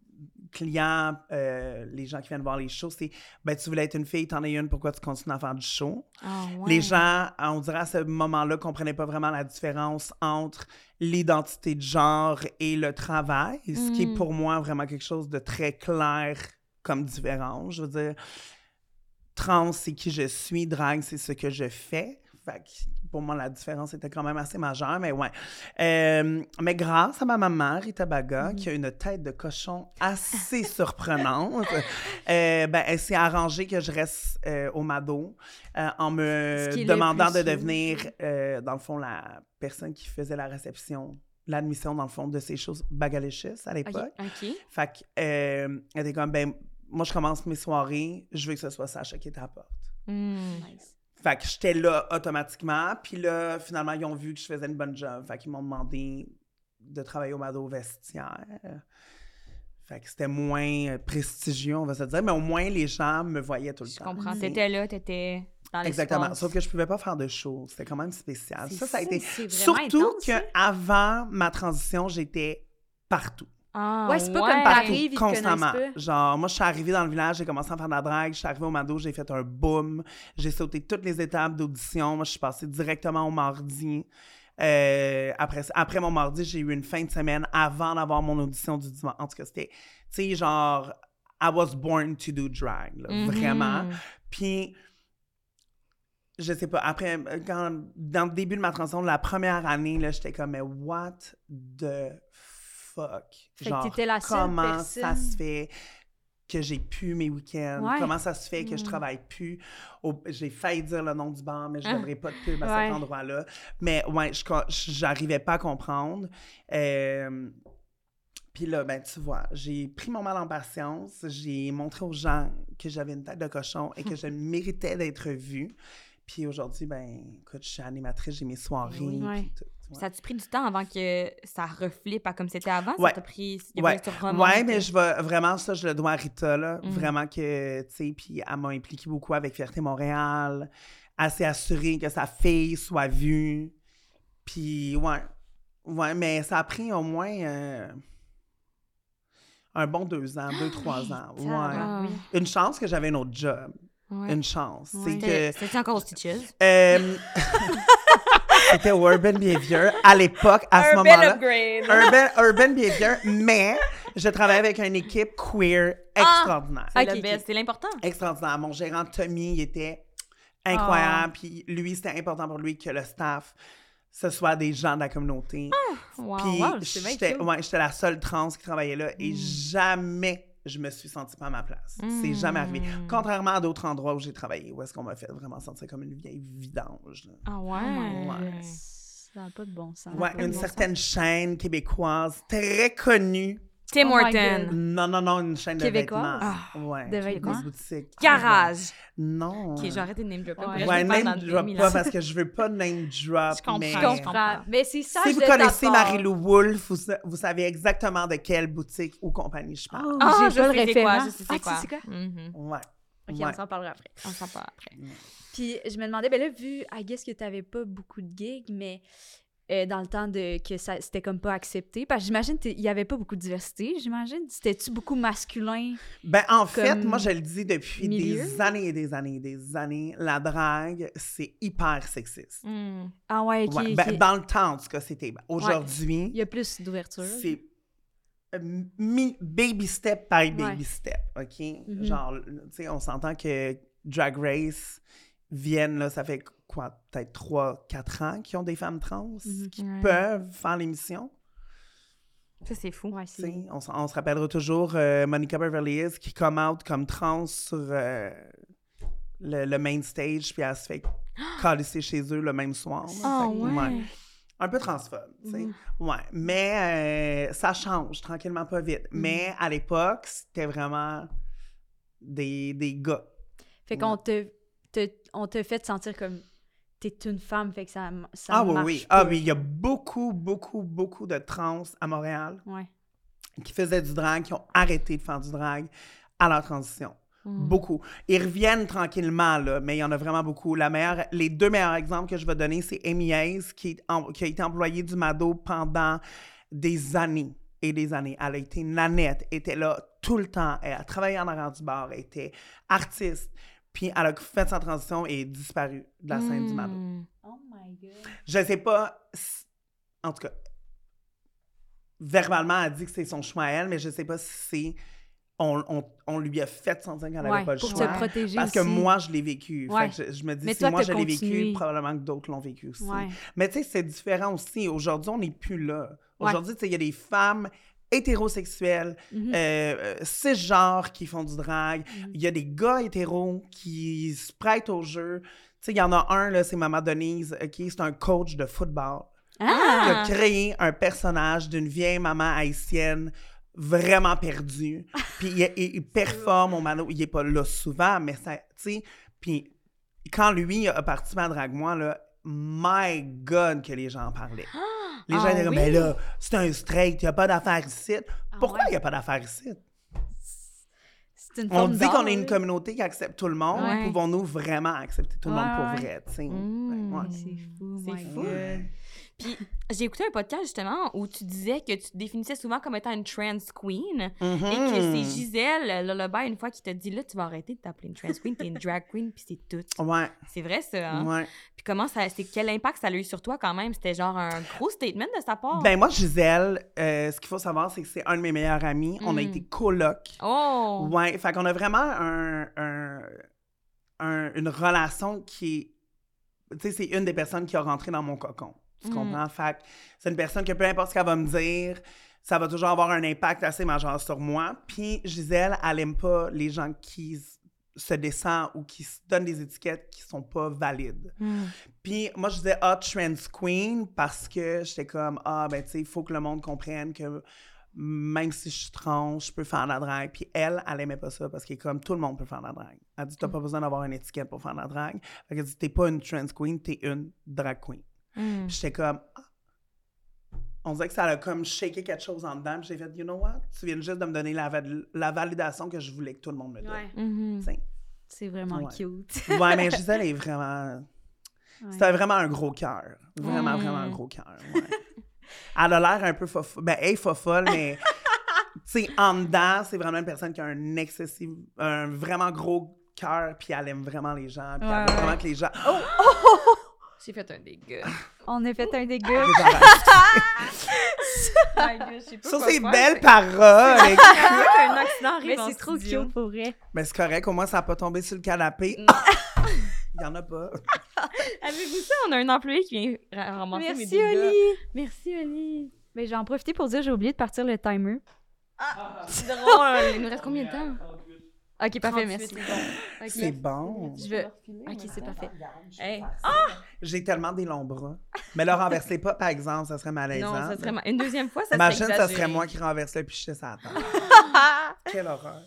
clients, euh, les gens qui viennent voir les shows, c'est ben tu voulais être une fille, t'en es une, pourquoi tu continues à faire du show? Ah, Les gens, on dirait à ce moment-là, comprenaient pas vraiment la différence entre l'identité de genre et le travail, ce qui est Mm. pour moi vraiment quelque chose de très clair comme différence. Je veux dire, trans, c'est qui je suis, drague, c'est ce que je fais. Fait que pour moi, la différence était quand même assez majeure, mais ouais. Euh, mais grâce à ma maman, Rita Baga, qui a une tête de cochon assez surprenante, euh, ben, elle s'est arrangée que je reste euh, au Mado euh, en me demandant de devenir, euh, dans le fond, la personne qui faisait la réception, l'admission, dans le fond, de ces choses bagalicious à l'époque. OK. Fait que, euh, elle était comme, ben, moi, je commence mes soirées, je veux que ce soit Sacha qui est à la porte. Hmm. Fait que j'étais là automatiquement. Puis là, finalement, ils ont vu que je faisais une bonne job. Fait qu'ils m'ont demandé de travailler au Mado vestiaire. Fait que c'était moins euh, prestigieux, on va se dire. Mais au moins, les gens me voyaient tout le Je temps. comprends. tu sais. T'étais là, t'étais dans l'espace. Exactement. Sauf que je pouvais pas faire de show. C'était quand même spécial. C'est Ça, ça a été... Surtout ça. qu'avant ma transition, j'étais partout. Ah, Ouais, c'est pas comme ouais. Paris. Ils te constamment. Genre, moi, je suis arrivée dans le village, j'ai commencé à faire de la drague, je suis arrivée au Mado, j'ai fait un boom, j'ai sauté toutes les étapes d'audition. Moi, je suis passée directement au mardi. Euh, après, après mon mardi, j'ai eu une fin de semaine avant d'avoir mon audition du dimanche. En tout cas, c'était, tu sais, genre, I was born to do drag, là, Mhm. vraiment. Puis, je sais pas, après, quand, dans le début de ma transition, la première année, là, j'étais comme, mais what the fuck? Fait que Genre, t'étais la seule comment ça se fait que j'ai pu mes week-ends? Ouais. Comment ça se fait que je Mm. travaille plus? au- J'ai failli dire le nom du bar, mais je Ah. donnerai pas de pub à Ouais. cet endroit-là. Mais ouais, je j'arrivais pas à comprendre. Euh, puis là, ben, tu vois, j'ai pris mon mal en patience. J'ai montré aux gens que j'avais une tête de cochon et que je méritais d'être vue. Puis aujourd'hui, ben, écoute, je suis animatrice, j'ai mes soirées. Oui. Ouais. puis tout, ouais. Ça a-tu pris du temps avant que ça reflippe à comme c'était avant? Ouais. Ça t'a pris... Il a Ouais. mais je vais vraiment, ça, je le dois à Rita, là. Mm. Vraiment que, tu sais, puis elle m'a impliqué beaucoup avec Fierté Montréal. Elle s'est assurée que sa fille soit vue. Puis, ouais. Ouais, mais ça a pris au moins euh, un bon deux ans, deux, trois ans. Ouais. Une chance que j'avais un autre job. Ouais. Une chance. Ouais. C'est C'était que. c'était encore Stitches? euh, C'était Urban Behavior à l'époque, à ce moment-là. upgrade! Urban, Urban Behavior, mais je travaillais avec une équipe queer extraordinaire. C'est Ok, le ok. best, c'est l'important. Extraordinaire. Mon gérant Tommy, il était incroyable. Puis lui, c'était important pour lui que le staff, ce soit des gens de la communauté. Wow, Puis wow, j'étais ouais, j'étais la seule trans qui travaillait là et jamais je me suis sentie pas à ma place. C'est jamais arrivé. Mm. Contrairement à d'autres endroits où j'ai travaillé, où est-ce qu'on m'a fait vraiment sentir comme une vieille vidange. là. Ah ouais? Ouais. Ça n'a pas de bon sens. Ouais, une bon certaine chaîne québécoise très connue. Tim Oh Horton. Non, non, non, une chaîne Québécoise? de vêtements. ouais, De vêtements? boutique. Garage. Non. Ok, j'ai arrêté de name dropper. Ouais. Ouais, name drop pas parce que je veux pas name drop. Je comprends, mais... je comprends. Mais c'est ça. Si vous connaissez Marie-Lou Wolfe, vous, sa- vous savez exactement de quelle boutique ou compagnie je parle. Oh, Ah, j'ai je pas le sais c'est quoi, référent. je sais Ah, c'est tu quoi. sais quoi? Mhm. Ouais. Ok, Ouais. on s'en parlera après. On s'en parle après. Puis je me demandais, ben là, vu, I guess que t'avais pas beaucoup de gigs, mais euh, dans le temps de que ça c'était comme pas accepté, parce que j'imagine qu'il y avait pas beaucoup de diversité, j'imagine. C'était-tu beaucoup masculin? Ben, en fait, moi, je le dis depuis milieu? des années et des années et des années, la drague, c'est hyper sexiste. Hmm. Ah ouais, ben, dans le temps, en tout cas, c'était. ben, Aujourd'hui, Il y a plus d'ouverture. c'est euh, mi- baby step by baby Ouais. step, OK? Mhm. Genre, tu sais, on s'entend que Drag Race viennent, là, ça fait quoi, peut-être 3, 4 ans qu'ils ont des femmes trans Mhm. qui Ouais. peuvent faire l'émission? Ça, c'est fou. Ouais, On, on se rappellera toujours euh, Monica Beverly Hills qui come out comme trans sur euh, le, le main stage, puis elle se fait calisser chez eux le même soir. Ah Fait que, ouais. Un peu transphobe, tu sais. Mhm. Ouais. Mais euh, ça change tranquillement, pas vite. Mhm. Mais à l'époque, c'était vraiment des, des gars. Fait qu'on te, te- on te fait sentir comme t'es une femme, fait que ça, ça ah oui, marche oui. pas. Ah oui, il y a beaucoup, beaucoup, beaucoup de trans à Montréal Ouais. qui faisaient du drag, qui ont arrêté de faire du drag à leur transition. Hmm. Beaucoup. Ils reviennent tranquillement, là, mais il y en a vraiment beaucoup. La meilleure, les deux meilleurs exemples que je vais donner, c'est Amy Hayes, qui, est en- qui a été employée du Mado pendant des années. et des années. Elle a été nanette, était là tout le temps. Elle a travaillé en arrière du bar, elle était artiste. Puis elle a fait sa transition et est disparue de la scène du Mado. Hmm. Oh my God. Je sais pas, si- en tout cas, verbalement, elle dit que c'est son choix à elle, mais je sais pas si c'est. On, on- on lui a fait sentir qu'elle n'avait Ouais, pas le pour choix. te protéger Parce que moi, je l'ai vécu. Fait Ouais. que je, je me dis, Mais si toi, moi je l'ai vécu, probablement que d'autres l'ont vécu aussi. Ouais. Mais tu sais, c'est différent aussi. Aujourd'hui, on n'est plus là. Ouais. Aujourd'hui, tu sais, il y a des femmes hétérosexuelles, Mhm. euh, euh, cisgenres qui font du drag. Mhm. Il y a des gars hétéros qui se prêtent au jeu. Tu sais, il y en a un, là, c'est Maman Denise, OK? C'est un coach de football. Il Ah! a créé un personnage d'une vieille maman haïtienne vraiment perdue. Puis il, il- il performe au Mano. Il est pas là souvent, mais ça, tu sais. Puis quand lui a participé à Drag Moi, là, my God, que les gens en parlaient. Les gens Ah étaient comme, oui? ben là, c'est un straight, il n'y a pas d'affaires ici. Pourquoi ouais? il n'y a pas d'affaires ici? C'est une On dit qu'on est une communauté qui accepte tout le monde. Ouais. Pouvons-nous vraiment accepter tout le monde Ouais, pour ouais. vrai? Mm. Ouais. C'est fou, C'est fou. Puis j'ai écouté un podcast justement où tu disais que tu te définissais souvent comme étant une trans queen et que Mhm. c'est Gisèle Lullaby une fois qui t'a dit là tu vas arrêter de t'appeler une trans queen, t'es une drag queen puis c'est tout. Ouais, C'est vrai ça. Hein? ouais. Puis comment ça, c'est quel impact ça a eu sur toi quand même? C'était genre un gros statement de sa part? Ben moi, Gisèle, euh, ce qu'il faut savoir, c'est que c'est un de mes meilleurs amis. On a Mm. été colocs. oh. Ouais, fait qu'on a vraiment un, un- un- une relation qui est... Tu sais, c'est une des personnes qui a rentré dans mon cocon. Tu Mm. comprends? Fait que c'est une personne que peu importe ce qu'elle va me dire, ça va toujours avoir un impact assez majeur sur moi. Puis Gisèle, elle aime pas les gens qui se descendent ou qui se donnent des étiquettes qui sont pas valides. Mm. Puis moi, je disais « Ah, trans queen » parce que j'étais comme « Ah, ben tu sais, il faut que le monde comprenne que même si je suis trans, je peux faire de la drague. » Puis elle, elle aimait pas ça parce qu'elle est comme « Tout le monde peut faire de la drague. » Elle dit « T'as pas besoin d'avoir une étiquette pour faire de la drague. » qu'elle dit « T'es pas une trans queen, t'es une drag queen. Mm. J'étais comme Ah. On dirait que ça a comme shaké quelque chose en dedans. J'ai fait « You know what? Tu viens juste de me donner la, la validation que je voulais que tout le monde me donne. Ouais. Mhm. Sais. C'est vraiment Ouais. cute. Ouais, mais Gisèle est vraiment... Ouais. C'était vraiment un gros cœur. Vraiment, Mm. vraiment un gros cœur. ouais. Elle a l'air un peu fofolle. Ben, elle est fofolle, mais... Tu sais, en dedans, c'est vraiment une personne qui a un excessif... Un vraiment gros cœur, puis elle aime vraiment les gens. Puis elle Ouais, veut vraiment que les gens... Oh! J'ai fait un dégât. On a fait un dégât. Sur ces belles paroles! un accident Mais c'est trop studio. cute pour vrai. Mais c'est correct, au moins, ça n'a pas tombé sur le canapé. Il y en a pas. Avez-vous ça? On a un employé qui vient ra- ramasser mes Merci. Oli. Merci, Oli. Mais j'en profite pour dire j'ai oublié de partir le timer. C'est drôle. Il nous reste combien de temps? Ok, parfait, 38 merci. C'est bon. Je veux. Ok, c'est parfait. Hey. J'ai tellement des longs bras. Mais le renversez pas, par exemple, ça serait malaisant. Non, ça serait ma- une deuxième fois, ça Imagine, serait ça exagéré. serait moi qui renverse le pichet sur la table. Quelle horreur.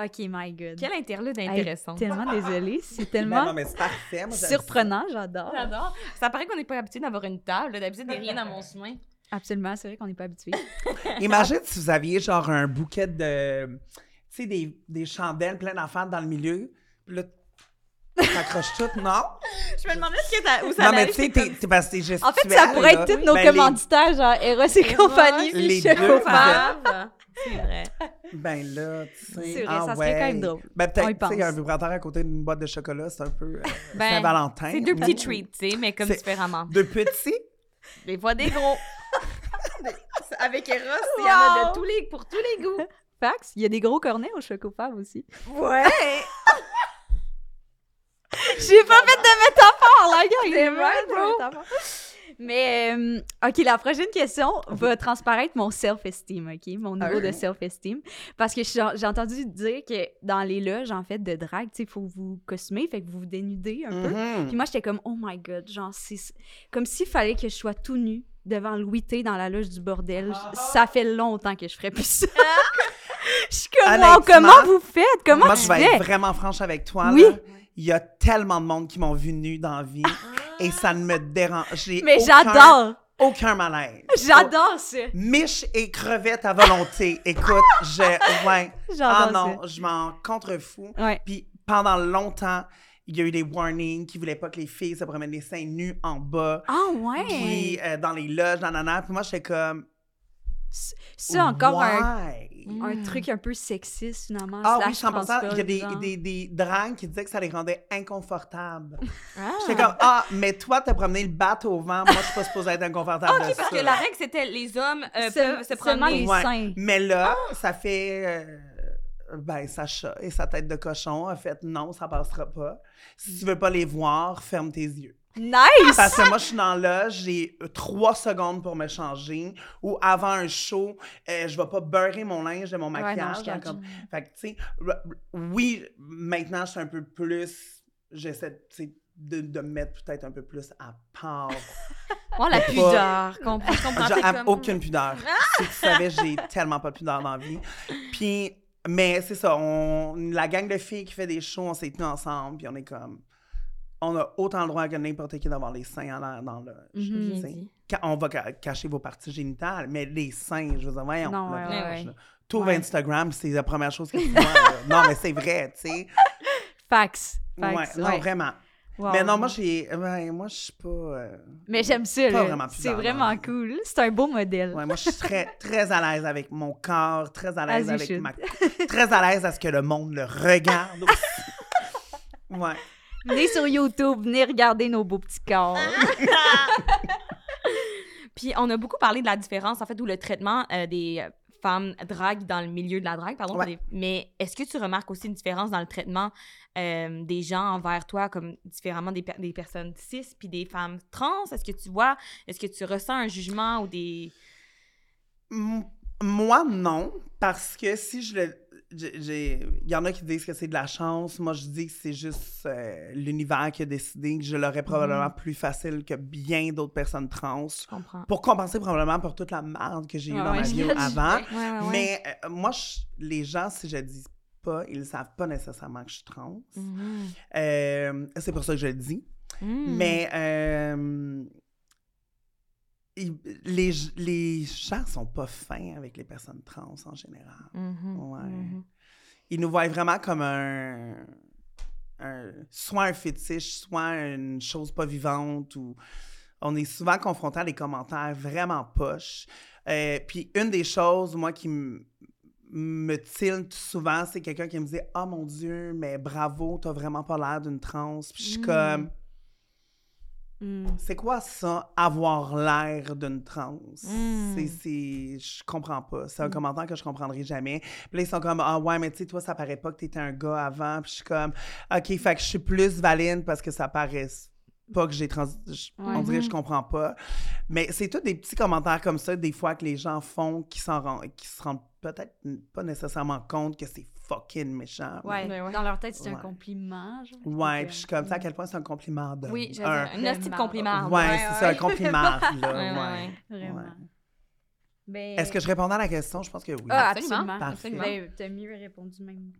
Ok, my god. Quel interlude Hey, intéressant. Tellement désolée. C'est Ben tellement non, mais c'est parfait. Moi, surprenant, j'adore. J'adore. Ça paraît qu'on n'est pas habitué d'avoir une table. D'habitude, il n'y a rien dans mon chemin. Absolument, c'est vrai qu'on n'est pas habitué. ça. Imagine si vous aviez genre un bouquet de. Tu sais, des, des chandelles plein d'affaires dans le milieu. Puis là, t'accroches tout, non? Je me demandais ce que t'as- où ça Non, mais tu sais, t'es parce que t'es En fait, ça pourrait là. être tous nos Ben, les- commanditaires, genre Eros et compagnie, les deux. C'est vrai. Ben là, tu sais. C'est vrai, ah ça serait quand même drôle. Ben peut-être, tu sais, un vibrateur à côté d'une boîte de chocolat, c'est un peu euh, Ben, Saint-Valentin. C'est deux petits treats, tu sais, mais comme différemment. De petits? Des fois, des gros. Avec Eros, il y en a Wow. de tous les, pour tous les goûts. Fax, il y a des gros cornets au Choco Fab aussi. Ouais. J'ai pas fait de métaphore, la gang! C'est vrai, métaphore. Mais, euh, OK, la prochaine question va transparaître mon self-esteem, OK? Mon niveau de self-esteem. Parce que j'ai entendu dire que dans les loges, en fait, de drague, tu sais, il faut vous costumer, fait que vous vous dénudez un peu. Mhm. Puis moi, j'étais comme, oh my God, genre, c'est comme s'il fallait que je sois tout nu devant Louis T dans la loge du bordel. Ça fait longtemps que je ferais plus ça. Je suis comme, wow, comment vous faites? Comment Moi, tu je vais être vraiment franche avec toi. Oui. là. Il y a tellement de monde qui m'ont vu nu dans la vie et ça ne me dérange. Mais j'adore! Aucun malaise. J'adore ça! Miche et crevette à volonté. Écoute, je. Ouais. Ah non, je m'en contrefous. Ouais. Puis pendant longtemps, il y a eu des warnings qui voulaient pas que les filles se promènent les seins nus en bas. Ah ouais! Puis euh, dans les loges, nanana. Puis moi, j'étais comme. C'est encore un, Mm. truc un peu sexiste, finalement. Ah oui, slash 100%. Il y a des, des, des dragues qui disaient que ça les rendait inconfortables. Ah. J'étais comme, ah, mais toi, t'as promené le bat au vent. Moi, je suis pas supposée être inconfortable de Ok, parce ça. que la règle, c'était les hommes euh, C'est- peuvent se promener. les Ouais. seins. Mais là, Ah! ça fait. euh, ben, Sacha et sa tête de cochon a fait non, ça passera pas. Si tu veux pas les voir, ferme tes yeux. Nice! Parce que moi, je suis dans là, j'ai euh, trois secondes pour me changer. Ou avant un show, euh, je vais pas beurrer mon linge de mon Ouais, non, maquillage. catch. comme- Fait que, tu sais, oui, maintenant, je suis un peu plus. J'essaie, de, de me mettre peut-être un peu plus à part. Oh, la pudeur. Comprends, comprends. Comme- aucune pudeur. si tu savais, j'ai tellement pas de pudeur dans la vie. Puis, mais c'est ça, on, la gang de filles qui fait des shows, on s'est tenus ensemble, puis on est comme. On a autant le droit que n'importe qui d'avoir les seins en l'air dans le. Ca- On va ca- cacher vos parties génitales, mais les seins, je veux dire, voyons. Non, là, ouais, ouais, Ouais. Instagram, c'est la première chose que tu vois. non, mais c'est vrai, tu sais. Fax. Ouais, Fax, non, vraiment. Wow. Mais non, moi, j'ai. ouais, moi, je suis pas. euh, Mais j'aime ça, C'est vraiment cool. C'est un beau modèle. Ouais, moi, je suis très, très à l'aise avec mon corps, très à l'aise avec should. ma... Très à l'aise à ce que le monde le regarde aussi. Ouais. Venez sur YouTube, venez regarder nos beaux petits corps. Puis on a beaucoup parlé de la différence, en fait, ou le traitement euh, des femmes drague dans le milieu de la drague, pardon. Ouais. Mais est-ce que tu remarques aussi une différence dans le traitement euh, des gens envers toi, comme différemment des, des personnes cis puis des femmes trans? Est-ce que tu vois, est-ce que tu ressens un jugement ou des... Moi, non, parce que si je le. Il y en a qui disent que c'est de la chance. Moi, je dis que c'est juste euh, l'univers qui a décidé que je l'aurais probablement plus facile que bien d'autres personnes trans. Je comprends. Pour compenser probablement pour toute la merde que j'ai eue Ouais, dans ouais, ma vie avant. Ouais. Mais euh, moi, je- les gens, si je dis pas, ils ne savent pas nécessairement que je suis trans. Mhm. Euh, c'est pour ça que je le dis. Mhm. Mais les, les gens sont pas fins avec les personnes trans en général. Mhm. Ouais. Mhm. Ils nous voient vraiment comme un, un- soit un fétiche, soit une chose pas vivante ou on est souvent confronté à des commentaires vraiment poches. Euh, puis une des choses, moi, qui me tilte souvent, c'est quelqu'un qui me dit « Oh mon Dieu, mais bravo, t'as vraiment pas l'air d'une trans. » Puis je suis Mm. comme Hmm. c'est quoi ça, avoir l'air d'une trans? Mm. C'est, c'est, je comprends pas. C'est un Mm. commentaire que je comprendrai jamais. Puis là, ils sont comme, ah ouais, mais tu sais, toi, ça paraît pas que t'étais un gars avant. Puis je suis comme, OK, fait que je suis plus valide parce que ça paraît pas que j'ai trans... je- On dirait que je comprends pas. Mais c'est tous des petits commentaires comme ça, des fois, que les gens font qui, s'en rend- qui se rendent peut-être pas nécessairement compte que c'est fucking méchant. Ouais. Ouais, ouais. Dans leur tête, c'est un Ouais. compliment. Genre. Ouais, puis je suis comme ça, à euh, quel point c'est un compliment de Oui, un- j'avais un hostie de compliment. Ouais, c'est ça, un compliment, là. Ouais, ouais, ouais. ouais. Vraiment. Ouais. Ben- Est-ce que je répondais à la question? Je pense que oui. Ah, Absolument. absolument. Ben, t'as mieux répondu même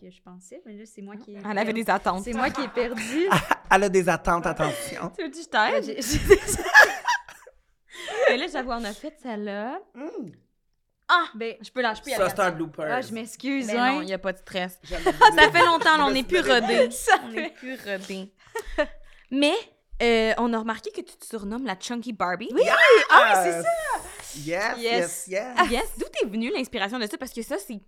que je pensais, mais là, c'est moi qui ai... Elle avait des attentes. C'est moi qui ai perdu. Elle a des attentes, attention. Tu veux que je Ah, t'aide? j'ai- j'ai des- Mais là, j'avoue, on a fait celle-là. Mm. Ah! Ben, Je peux la, je peux y Ça, c'est un blooper. ah, je m'excuse, Ben hein. non, il n'y a pas de stress. J'aime Ça fait longtemps, là, on n'est plus rodés. Ça On fait- n'est plus rodés. Mais, euh, on a remarqué que tu te surnommes la Chunky Barbie. Oui! Ah, c'est ça! Yes, yes, Yes. yes. Yes! D'où t'es venue l'inspiration de ça? Parce que ça, c'est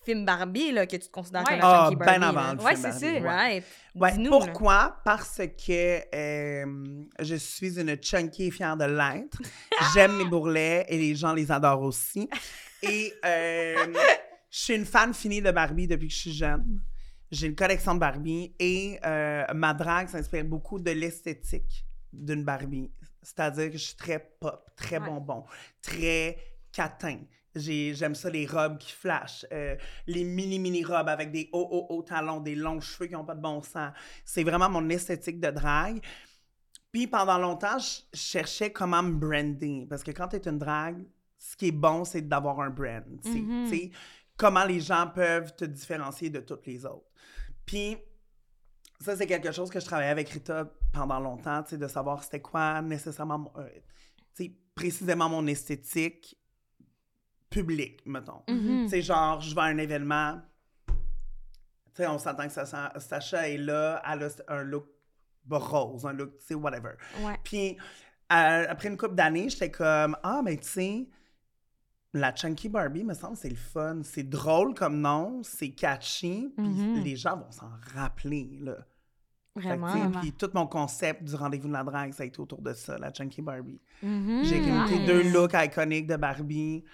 pré-film Barbie, là, que tu te considères Ouais. comme la Ah, Chunky Barbie. ben avant le Ouais, film c'est Barbie, ça. ouais. Right. Ouais, Dis-nous, là. pourquoi? Parce que euh, je suis une chunky et fière de l'être. J'aime mes bourrelets et les gens les adorent aussi. Et euh, je suis une fan finie de Barbie depuis que je suis jeune. J'ai une collection de Barbie et euh, ma drague s'inspire beaucoup de l'esthétique d'une Barbie. C'est-à-dire que je suis très pop, très Ouais. bonbon, très catin. J'ai- J'aime ça, les robes qui flashent, euh, les mini-mini robes avec des hauts, hauts, hauts talons, des longs cheveux qui n'ont pas de bon sens. C'est vraiment mon esthétique de drague. Puis pendant longtemps, je cherchais comment me brander. Parce que quand tu es une drague, ce qui est bon, c'est d'avoir un brand. tu sais. Mhm. Tu sais, comment les gens peuvent te différencier de toutes les autres. Puis ça, c'est quelque chose que je travaillais avec Rita pendant longtemps, de savoir c'était quoi nécessairement, euh, précisément mon esthétique publique, mettons. Mhm. Tu sais, genre, je vais à un événement, tu sais, on s'entend que Sacha, Sacha est là, elle a un look rose, un look, tu sais, whatever. Ouais. Puis, euh, après une couple d'années, j'étais comme, ah, mais tu sais, La Chunky Barbie, me semble, c'est le fun. C'est drôle comme nom, c'est catchy, puis Mhm. les gens vont s'en rappeler, là. Vraiment. Puis tout mon concept du rendez-vous de la drague, ça a été autour de ça, la Chunky Barbie. Mhm. J'ai Nice. deux looks iconiques de Barbie.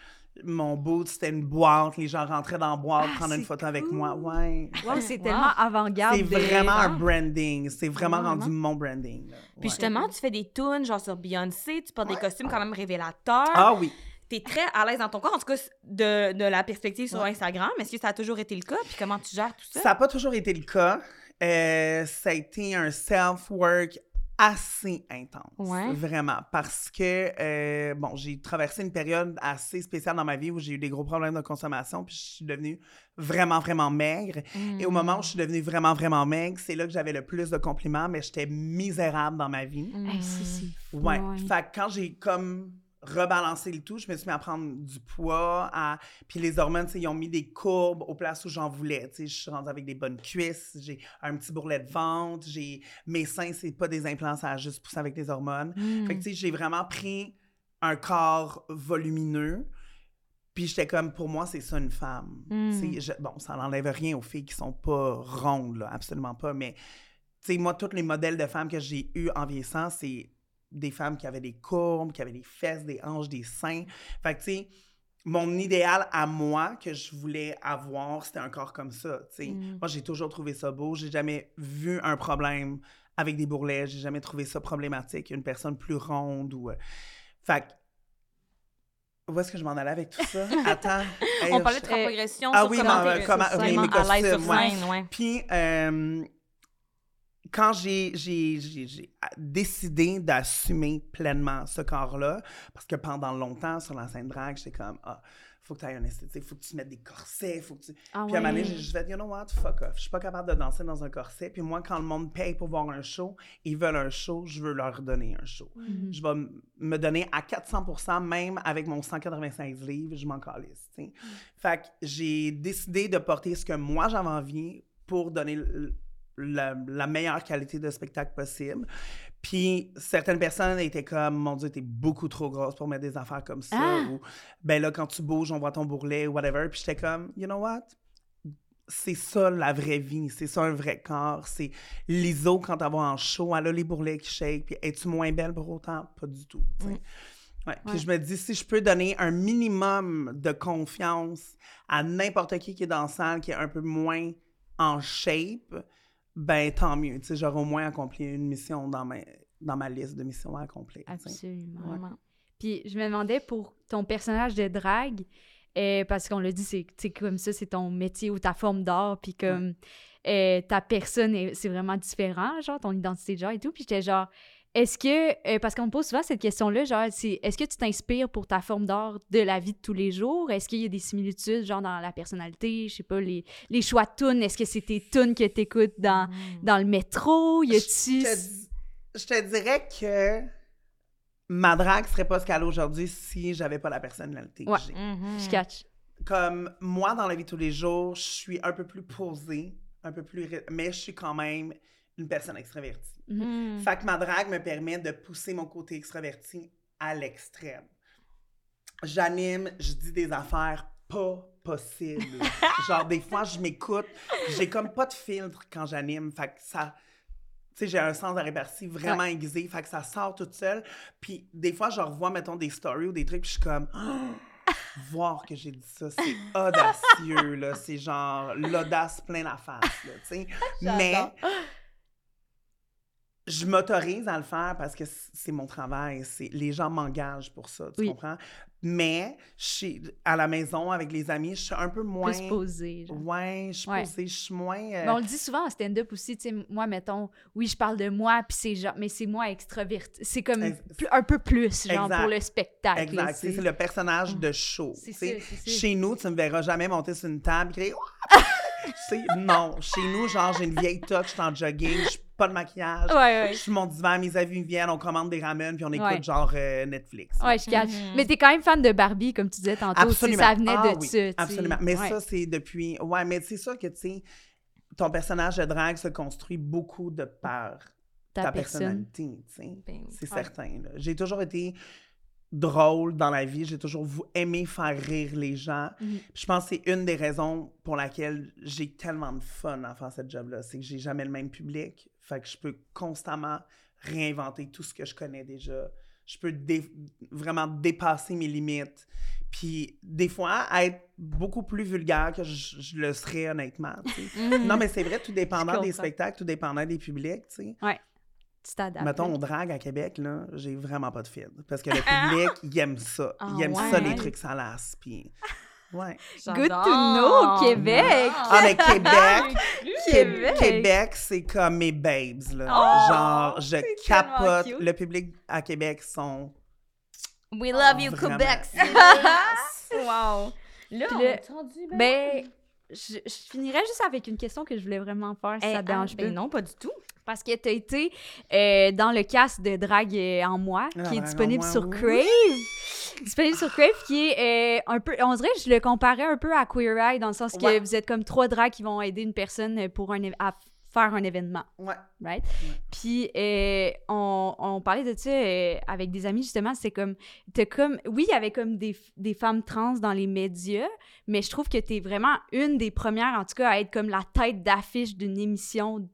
Mon boot, c'était une boîte. Les gens rentraient dans la boîte, Ah, prendre une photo avec moi. Ouais. Wow, c'est Wow. tellement avant-garde. C'est vraiment un branding. C'est vraiment Vraiment. rendu mon branding. là. Puis Ouais. justement, tu fais des tunes, genre sur Beyoncé, tu portes des costumes quand même révélateurs. Ah oui. T'es très à l'aise dans ton corps, en tout cas de, de la perspective sur Ouais. Instagram. Est-ce que ça a toujours été le cas? Puis comment tu gères tout ça? Ça n'a pas toujours été le cas. Euh, ça a été un self-work assez intense. Ouais. Vraiment. Parce que, euh, bon, j'ai traversé une période assez spéciale dans ma vie où j'ai eu des gros problèmes de consommation, puis je suis devenue vraiment, vraiment maigre. Mm. Et au moment où je suis devenue vraiment, vraiment maigre, c'est là que j'avais le plus de compliments, mais j'étais misérable dans ma vie. Mm. C'est fou, Ouais. ouais. Fait que quand j'ai comme rebalancé le tout, je me suis mis à prendre du poids. À... Puis les hormones, ils ont mis des courbes aux places où j'en voulais. Je suis rendue avec des bonnes cuisses, j'ai un petit bourrelet de ventre, j'ai... Mes seins, c'est pas des implants, ça a juste poussé avec des hormones. Mm. Fait que, tu sais, j'ai vraiment pris un corps volumineux. Puis j'étais comme, pour moi, c'est ça une femme. Mm. Je- Bon, ça n'enlève rien aux filles qui sont pas rondes, là, absolument pas. Mais, tu sais, moi, tous les modèles de femmes que j'ai eus en vieillissant, c'est des femmes qui avaient des courbes, qui avaient des fesses, des hanches, des seins. Fait que, tu sais, mon idéal à moi que je voulais avoir, c'était un corps comme ça, tu sais. Mm. Moi, j'ai toujours trouvé ça beau. J'ai jamais vu un problème avec des bourrelets. J'ai jamais trouvé ça problématique. Une personne plus ronde ou... euh, Fait que... Où est-ce que je m'en allais avec tout ça? Attends. Hey, On parlait je- de ta progression ah sur oui, comment non, comment- oui, mes costumes, ouais. Puis, euh, quand j'ai, décidé d'assumer pleinement ce corps-là, parce que pendant longtemps, sur la scène drague, j'étais comme, ah, faut que tu aies un esthétique, faut que tu mettes des corsets, faut que tu... Ah Puis à un moment donné, j'ai juste fait, you know what, fuck off. Je suis pas capable de danser dans un corset. Puis moi, quand le monde paye pour voir un show, ils veulent un show, je veux leur donner un show. Mhm. Je vais me donner à 400% même avec mon 196 livres, je m'en calisse, tu sais. Fait que j'ai décidé de porter ce que moi j'avais envie pour donner la, la meilleure qualité de spectacle possible. Puis certaines personnes étaient comme, mon Dieu, t'es beaucoup trop grosse pour mettre des affaires comme ça. Ah! Ou, ben là, quand tu bouges, on voit ton bourrelet, whatever. Puis j'étais comme, you know what? C'est ça la vraie vie, c'est ça un vrai corps. C'est l'ISO quand va en show, elle a les bourrelets qui shake. Puis es-tu moins belle pour autant? Pas du tout. Mm. Ouais, Puis Ouais. je me dis, si je peux donner un minimum de confiance à n'importe qui qui est dans la salle, qui est un peu moins en shape, ben tant mieux. Tu sais, j'aurai au moins accompli une mission dans ma, dans ma liste de missions à accomplir. Absolument. Puis je me demandais pour ton personnage de drague, euh, parce qu'on l'a dit, c'est comme ça, c'est ton métier ou ta forme d'art, puis comme euh, ta personne, est- c'est vraiment différent, genre ton identité de genre et tout. Puis j'étais genre, est-ce que, euh, parce qu'on me pose souvent cette question-là, genre, c'est est-ce que tu t'inspires pour ta forme d'art de la vie de tous les jours? Est-ce qu'il y a des similitudes, genre dans la personnalité, je sais pas, les, les choix de tunes, est-ce que c'est tes tunes que t'écoutes dans, dans le métro? Y Je a-tu... te, dis- je te dirais que ma drague serait pas ce qu'elle est aujourd'hui si j'avais pas la personnalité que Ouais. j'ai. Je catch. Comme moi, dans la vie de tous les jours, je suis un peu plus posée, un peu plus... Mais je suis quand même une personne extravertie. Mhm. Fait que ma drague me permet de pousser mon côté extraverti à l'extrême. J'anime, je dis des affaires pas possibles. Genre, des fois, je m'écoute, j'ai comme pas de filtre quand j'anime. Fait que ça. Tu sais, j'ai un sens de répartie vraiment aiguisé, fait que ça sort toute seule. Puis des fois, je revois, mettons, des stories ou des trucs, puis je suis comme. Voir que j'ai dit ça, c'est audacieux, là. C'est genre l'audace plein la face, là, tu sais. Mais je m'autorise à le faire parce que c'est mon travail. C'est, les gens m'engagent pour ça, tu Oui. comprends? Mais suis à la maison avec les amis, je suis un peu moins. Plus posé, genre. Ouais, je suis Ouais. posée, je suis moins. euh, Mais on le dit souvent en stand-up aussi, tu sais, moi, mettons, oui, je parle de moi, puis c'est genre, mais c'est moi extraverti. C'est comme Ex- un peu plus, genre, Exact. pour le spectacle. Exact. C'est le personnage de show. C'est. Chez nous, tu ne me verras jamais monter sur une table et crier Non. Chez nous, genre, j'ai une vieille touch, je suis en jogging, je suis pas de maquillage. Ouais, ouais. Je suis mon divan, mes amis viennent, on commande des ramen, puis on écoute Ouais. genre euh, Netflix. Ouais, je catch. Mhm. Mais t'es quand même fan de Barbie, comme tu disais tantôt. Absolument. si Ça venait Ah de oui, ça. Absolument. Mais Ouais. ça, c'est depuis. Ouais, mais c'est sûr que, tu sais, ton personnage de drague se construit beaucoup de par ta, ta, personne. personnalité, tu sais. Ben. C'est Ouais. certain. J'ai toujours été drôle dans la vie. J'ai toujours aimé faire rire les gens. Mhm. Je pense que c'est une des raisons pour laquelle j'ai tellement de fun à faire cette job-là. C'est que j'ai jamais le même public. Fait que je peux constamment réinventer tout ce que je connais déjà. Je peux dé- vraiment dépasser mes limites. Puis des fois, être beaucoup plus vulgaire que je, je le serais honnêtement. sais. non, mais c'est vrai, tout dépendant des spectacles, tout dépendant des publics. Tu t'adaptes. Mettons, on drague à Québec, là, j'ai vraiment pas de fil. Parce que le public, il aime ça. Ah il aime ouais? ça, les trucs salaces. Puis, ouais. Good to know, Québec! Ah, mais Québec, Québec. Québec, c'est comme mes babes, là. Oh, Genre, je capote. Le public à Québec sont... We love you, Vraiment. Québec. wow. Là, Puis on le- est rendu, Ben, je, je finirais juste avec une question que je voulais vraiment faire, si Eh, ça te dérange ah, ben non, pas du tout. Parce que tu as été euh, dans le cast de Drague euh, en moi, Ah, qui est disponible moi, sur oui. Crave. disponible sur Crave, qui est euh, un peu. On dirait que je le comparais un peu à Queer Eye, dans le sens que vous êtes comme trois drags qui vont aider une personne pour un, à faire un événement. Ouais. right? Puis euh, on, on parlait de ça euh, avec des amis justement, c'est comme t'as comme oui, il y avait comme des, des femmes trans dans les médias, mais je trouve que t'es vraiment une des premières en tout cas à être comme la tête d'affiche d'une émission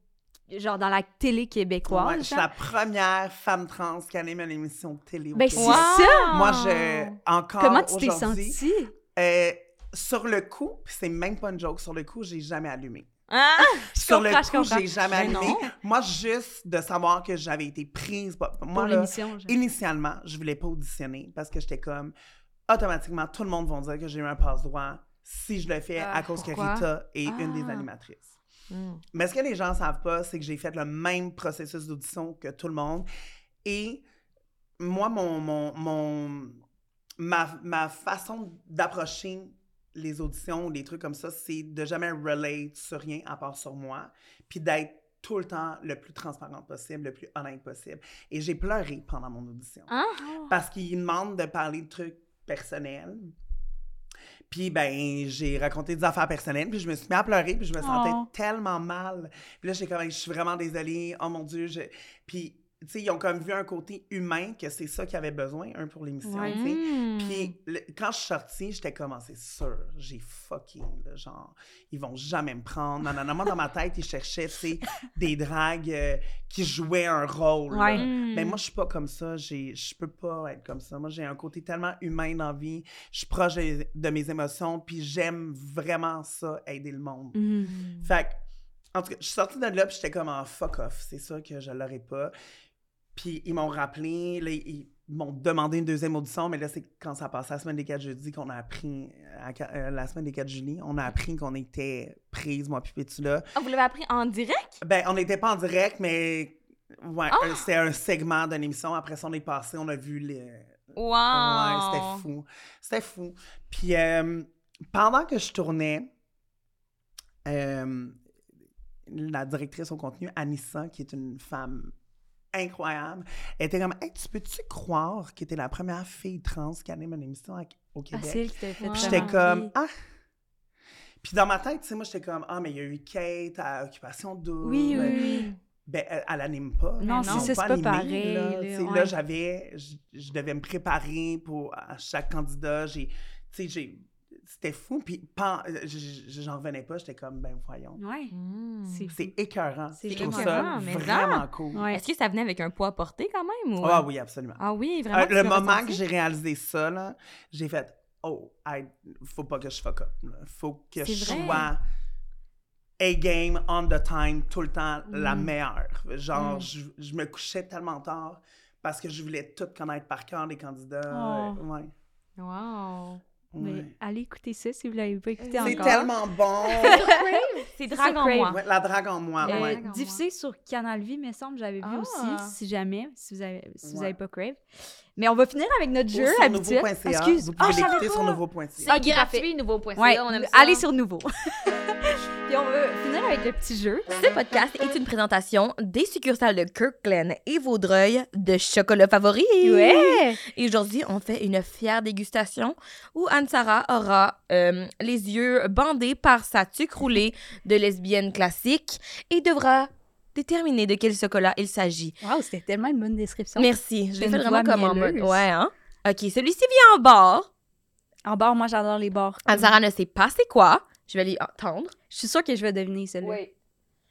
genre dans la télé québécoise. Ouais, je suis la première femme trans qui anime une émission de télé Ben, Québec. c'est ça! Moi, je... Encore Comment tu t'es sentie? euh, sur le coup, c'est même pas une joke, sur le coup, j'ai jamais allumé. Ah! Sur le coup, j'ai jamais Mais allumé. Moi, juste de savoir que j'avais été prise. Pour Moi, là, initialement, je voulais pas auditionner parce que j'étais comme, automatiquement, tout le monde va dire que j'ai eu un passe-droit si je le fais Ah, à cause pourquoi? que Rita est une des Ah. animatrices. Mm. Mais ce que les gens savent pas, c'est que j'ai fait le même processus d'audition que tout le monde. Et moi, mon, mon, mon- ma, ma façon d'approcher les auditions ou les trucs comme ça, c'est de jamais relate sur rien à part sur moi, puis d'être tout le temps le plus transparente possible, le plus honnête possible. Et j'ai pleuré pendant mon audition. Ah. Parce qu'ils demandent de parler de trucs personnels. Puis, ben, j'ai raconté des affaires personnelles, puis je me suis mis à pleurer, puis je me sentais Oh. tellement mal. Puis là, j'étais comme, je suis vraiment désolée, oh mon Dieu. Je... Puis, tu sais, ils ont comme vu un côté humain, que c'est ça qu'ils avaient besoin, un, pour l'émission, Ouais. tu sais. Mm. Puis le- quand je suis sortie, j'étais comme, Ah, c'est sûr, j'ai fucké, là, genre, ils vont jamais me prendre. Non, non, non, moi, dans ma tête, ils cherchaient, des dragues euh, qui jouaient un rôle. Ouais. Mais moi, je suis pas comme ça. Je peux pas être comme ça. Moi, j'ai un côté tellement humain dans la vie. Je suis proche de, de mes émotions, puis j'aime vraiment ça, aider le monde. Fait que, en tout cas, je suis sortie de là, puis j'étais comme en fuck off. C'est sûr que je l'aurais pas. Puis ils m'ont rappelé, là, ils m'ont demandé une deuxième audition, mais là, c'est quand ça passait la semaine des 4 jeudi qu'on a appris, à qua- euh, la semaine des 4 juillet, on a appris qu'on était prise, moi, puis Pétula. Ah, vous l'avez appris en direct? Ben, on n'était pas en direct, mais ouais, Ah! euh, c'était un segment d'une émission. Après ça, on est passé, on a vu les. Wow! Ouais, c'était fou. C'était fou. Puis euh, pendant que je tournais, euh, la directrice au contenu, Anissa, qui est une femme incroyable, elle était comme Hey, tu peux-tu croire que t'es la première fille trans qui anime une émission à- au Ah, Québec? c'est elle qui t'a fait Puis j'étais comme. Ah! Puis dans ma tête, tu sais, moi, j'étais comme Ah, mais il y a eu Kate à Occupation Double. Oui, oui, oui. Ben, elle, elle anime pas. Non, Ils c'est c'est pas pareil, Là, ouais. j'avais, je, je devais me préparer pour à chaque candidat. J'ai, tu sais, j'ai, c'était fou. Puis pan- euh, je- je- j'en revenais pas. J'étais comme, ben voyons. Ouais. Mm. C'est C'est écœurant. C'est Je trouve écœurant, ça mais vraiment ça. cool. Ouais. Est-ce que ça venait avec un poids porté quand même? Ou... Ah oui, absolument. Ah oui, vraiment? Euh, tu le moment ressenti? que j'ai réalisé ça, là, j'ai fait, oh, I- faut pas que je fuck up. Faut que je vrai. sois A-game, on the time, tout le temps, la Mm. meilleure. Genre, Mm. je, je me couchais tellement tard parce que je voulais tout connaître par cœur, les candidats. Oh. Euh, ouais. Wow! Mais ouais. allez écouter ça si vous l'avez pas écouté C'est encore. tellement bon! C'est C'est drague en moi. Ouais, la drague en moi, Euh, ouais. Sur Canal Vie, me semble, j'avais vu Ah. aussi, si jamais, si vous avez, si vous avez pas Crave. Mais on va finir avec notre jeu sur habituel. nouveau.ca. Excuse, Vous ah, pouvez pas. sur nouveau.ca. C'est Ok, parfait. gratuit, nouveau point. Ouais, on aime ça. allez sur Nouveau. Puis on va finir avec le petit jeu. Ce podcast est une présentation des succursales de Kirkland et Vaudreuil de chocolat favori. Ouais! Et aujourd'hui, on fait une fière dégustation où Anne-Sara aura euh, les yeux bandés par sa tuque roulée de lesbienne classique et devra déterminer de quel chocolat il s'agit. Wow, c'était tellement une bonne description. Merci. Je l'ai fait vraiment comme en mode. Ouais, hein? OK, celui-ci vient en barre. En barre, moi, j'adore les bars. Anne-Sara ne sait pas c'est quoi. Je vais lui entendre. Je suis sûre que je vais deviner celle-là.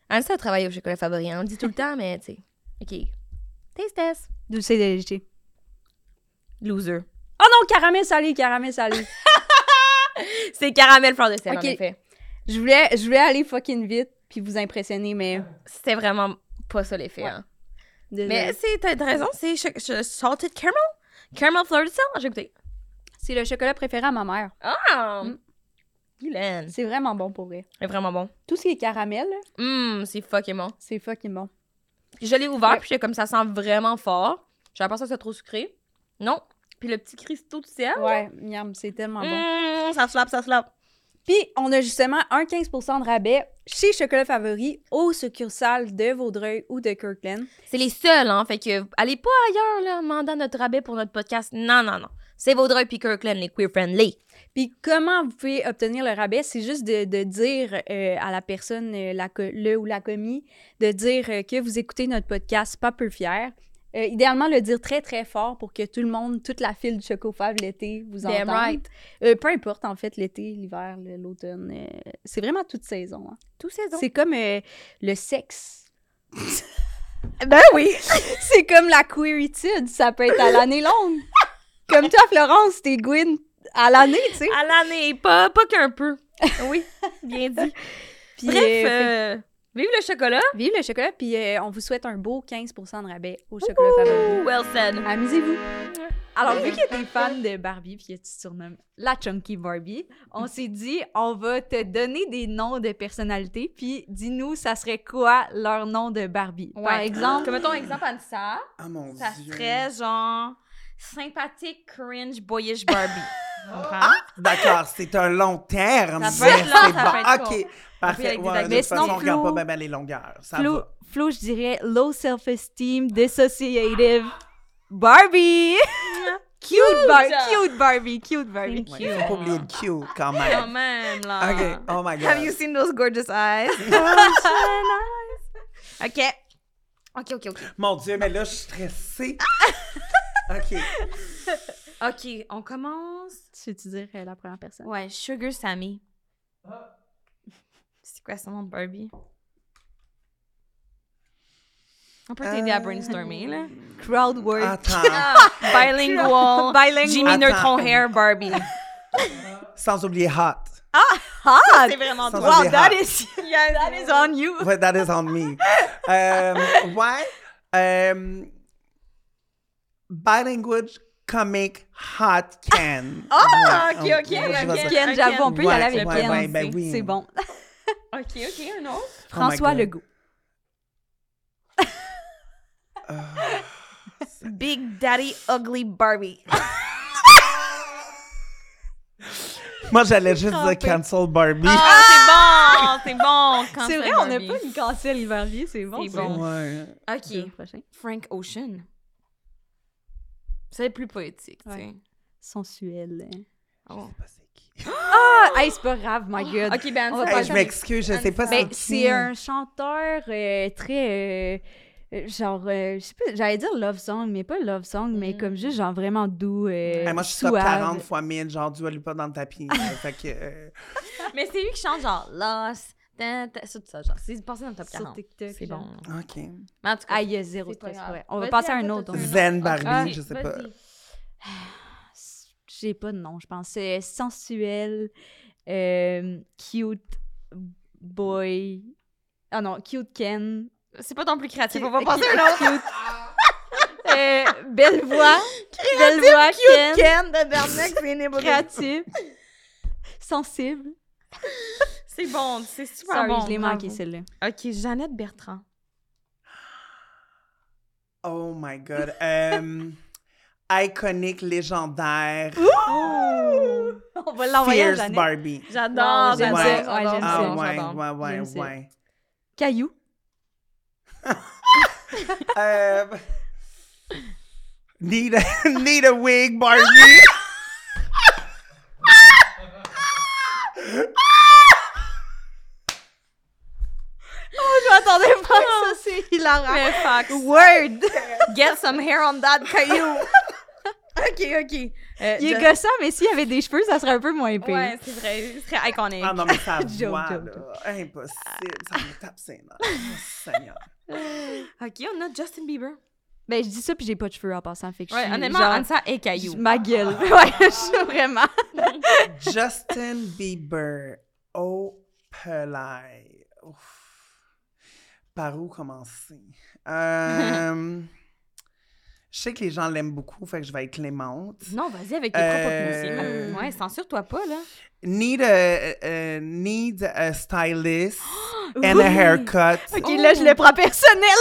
Anne-Sara travaille au chocolat favori. hein. On le dit tout le temps, mais tu sais. OK. Taste test. D'où c'est léger. Loser. Oh non, caramel salé, caramel salé. C'est caramel fleur de sel, Ok. en effet. je, voulais, je voulais aller fucking vite puis vous impressionner, mais... C'était vraiment pas ça l'effet. hein. Mais c'est, t'as raison, c'est salted caramel? Caramel fleur de sel? J'ai goûté. c'est le chocolat préféré à ma mère. Ah! Mm. C'est vraiment bon pour vrai. C'est vraiment bon. Tout ce qui est caramel, là, Hum, c'est fucking bon. c'est fucking bon. Je l'ai ouvert, Ouais. puis comme ça sent vraiment fort. J'avais pas ça que c'est trop sucré. Non. Puis le petit cristaux de sel. Ouais, miam, c'est tellement bon. Hum, ça slap, ça slap. Puis, on a justement un 15% de rabais chez Chocolat Favori aux succursales de Vaudreuil ou de Kirkland. C'est les seuls, hein. Fait que allez pas ailleurs, là, en demandant notre rabais pour notre podcast. Non, non, non. C'est Vaudreuil puis Kirkland, les queer friendly. Puis, comment vous pouvez obtenir le rabais? C'est juste de, de dire euh, à la personne, euh, la, le ou la commis, de dire euh, que vous écoutez notre podcast Pas peu fier. Euh, idéalement, le dire très, très fort pour que tout le monde, toute la file du Chocofab l'été vous entende. right. Euh, peu importe, en fait, l'été, l'hiver, l'automne. euh, c'est vraiment toute saison. hein. Tout saison. C'est comme le sexe. Ben oui. C'est comme la queeritude, ça peut être à l'année longue. comme toi, Florence, t'es Gwyn à l'année, tu sais. À l'année, pas, pas qu'un peu. Oui, bien dit. Puis, Bref, vive le chocolat. vive le chocolat, puis euh, on vous souhaite un beau 15 de rabais au chocolat favori. Well said. Amusez-vous. Alors, vu que t'es fan de Barbie, puis que tu te surnommes la Chunky Barbie, on s'est dit, on va te donner des noms de personnalités, puis dis-nous, ça serait quoi leur nom de Barbie? Par Ouais. exemple, Comme mettons exemple Anissa, Oh mon ça Dieu. serait genre sympathique, cringe, boyish Barbie. Comprends? D'accord, c'est un long terme. Ça peut être mais long, c'est ça bon. peut être OK, court. Parfait. avec des Ouais, de Mais toute sinon, façon, on regarde pas bien ben les longueurs. Ça Flo, va. Flo, je dirais low self-esteem, dissociative, Barbie! cute, Bar- cute Barbie, cute Barbie. Thank Ouais, faut pas oublier le cute quand Quand même. même, là. OK, oh my God. Have you seen those gorgeous eyes? OK. OK, OK, OK. Mon Dieu, mais là, je suis stressée. OK. OK, on commence. Tu veux-tu dire euh, la première personne? Ouais, Sugar Sammy. C'est quoi son nom de Barbie? On peut t'aider à Euh, brainstormer, là. Crowd work. Attends. Bilingual. Bilingual. Jimmy Attends. Neutron Hair Barbie. Sans oublier hot. Hot! C'est vraiment Sans Wow, that hot. is, that is on you. Ouais, that is on me. Um, ouais. Um, bilingual comic hot Ken. Ah, Ouais, ok, ok, ouais, ok. dire- Ken, j'avoue, on peut y aller avec Ken. ben. C'est bon. OK, OK, un autre. Oh François God. Legault. Big Daddy Ugly Barbie. Moi, j'allais juste dire cancel Barbie. Ah, c'est bon, c'est bon. C'est vrai, on n'a pas une cancel Barbie, c'est bon. C'est bon. Ouais. OK. prochain. Frank Ocean. C'est plus poétique, tu sais. Sensuel. Oh. Je sais pas c'est qui. Ah, hey, c'est pas grave, my God. OK, ben, On va ça- Hey, je m'excuse, je sais pas Ben, c'est un chanteur euh, très. euh, euh, genre, euh, je sais pas, j'allais dire love song, mais pas love song, mais Mm. comme juste, genre vraiment doux. euh, Hey, moi, je suis top suave. 40 fois 1000, genre du pas dans le tapis. Fait que. euh, Mais c'est lui qui chante genre Lost. tout ça, genre. C'est passé dans le top Sur 40. TikTok. C'est bon. OK. Mais en tout cas, Ah, il y a zéro stress, ouais. On va passer à un autre. Zen Barbie, Ah, je sais pas. J'ai pas de nom, je pense. C'est sensuel, euh, cute boy. Ah non, cute Ken. C'est pas ton plus créatif. Cute- On va passer à un autre. cute- Euh, belle voix. belle voix, Ken. Ken de Bernex, c'est. Créatif. Sensible. C'est bon, c'est super Sorry, bon. je l'ai manqué celle-là. OK, Jeannette Bertrand. Oh my God. Um, iconique, légendaire. On va l'envoyer à Jeannette. Barbie. J'adore, j'aime j'adore, ça. j'adore, Ouais, j'aime Ah ça. j'adore, ouais, ouais, ouais, ça. ouais. Caillou. Euh, need, a, need a wig, Barbie. Je m'attendais pas à ça, c'est hilarant. Mais fuck. Word! Get some hair on that caillou. Ok, ok. Euh, Il est Just- gossant, mais s'il avait des cheveux, ça serait un peu moins pire. Ouais, c'est vrai. Ce serait iconique. Ah non, mais ça joke, là. Impossible. Ça me tape ses nerfs. Oh, Seigneur. Ok, on a Justin Bieber. Ben, je dis ça, puis j'ai pas de cheveux en passant. Fait que je Ouais, suis honnêtement, genre, Ansa et Caillou. Ma gueule. ouais, je suis vraiment. Justin Bieber. Oh, pelay. Ouf. Par où commencer? Euh, je sais que les gens l'aiment beaucoup, fait que je vais être clémente. Non, vas-y avec tes Euh, propres opinions. Ouais, censure-toi pas, là. Need a, uh, need a stylist and a haircut. Ok, là, je le prends personnel.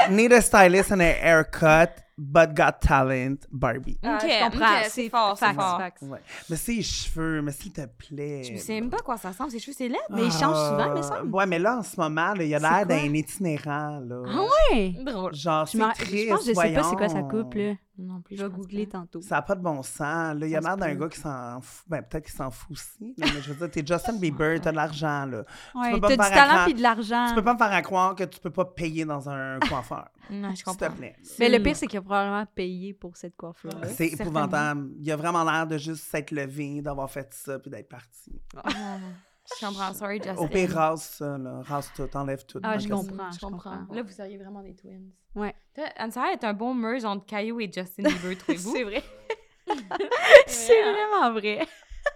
Need a stylist and a haircut, but got talent, Barbie. Ah, Ok, je comprends. ok, c'est fort, c'est fort. facts. Ouais. Mais ses cheveux, mais s'il te plaît. Je sais même pas quoi ça ressemble. Ses cheveux, c'est laid. Mais il change souvent, me Ah, semble. Ouais, mais là, en ce moment, là, il a l'air d'un itinérant, là. Ah ouais? Drôle. Genre, Je, c'est m'en- triste, je pense que je sais pas c'est quoi sa coupe, là. Non plus. Je vais googler tantôt. Ça n'a pas de bon sens. Là, il a Ça l'air d'un gars qui s'en fout. Ben, peut-être qu'il s'en fout aussi. là, mais je veux dire, t'es Justin Bieber, t'as de l'argent, là. Ouais, peux pas t'as du talent puis de l'argent. Tu peux pas me faire à croire que tu peux pas payer dans un coiffeur. Non, je S'il te comprends. plaît. Mais le pire, c'est qu'il a probablement payé pour cette coiffure-là. C'est épouvantable. Il a vraiment l'air de juste s'être levé, d'avoir fait ça, puis d'être parti. Je comprends. Sorry, Justin. Au pire, rase ça, là. Rase tout, enlève tout. Ah, je comprends. Je comprends. Là, vous seriez vraiment des twins. Ouais. Ansa est un bon merge entre Caillou et Justin Bieber, trouvez-vous? C'est vrai. c'est vraiment vrai.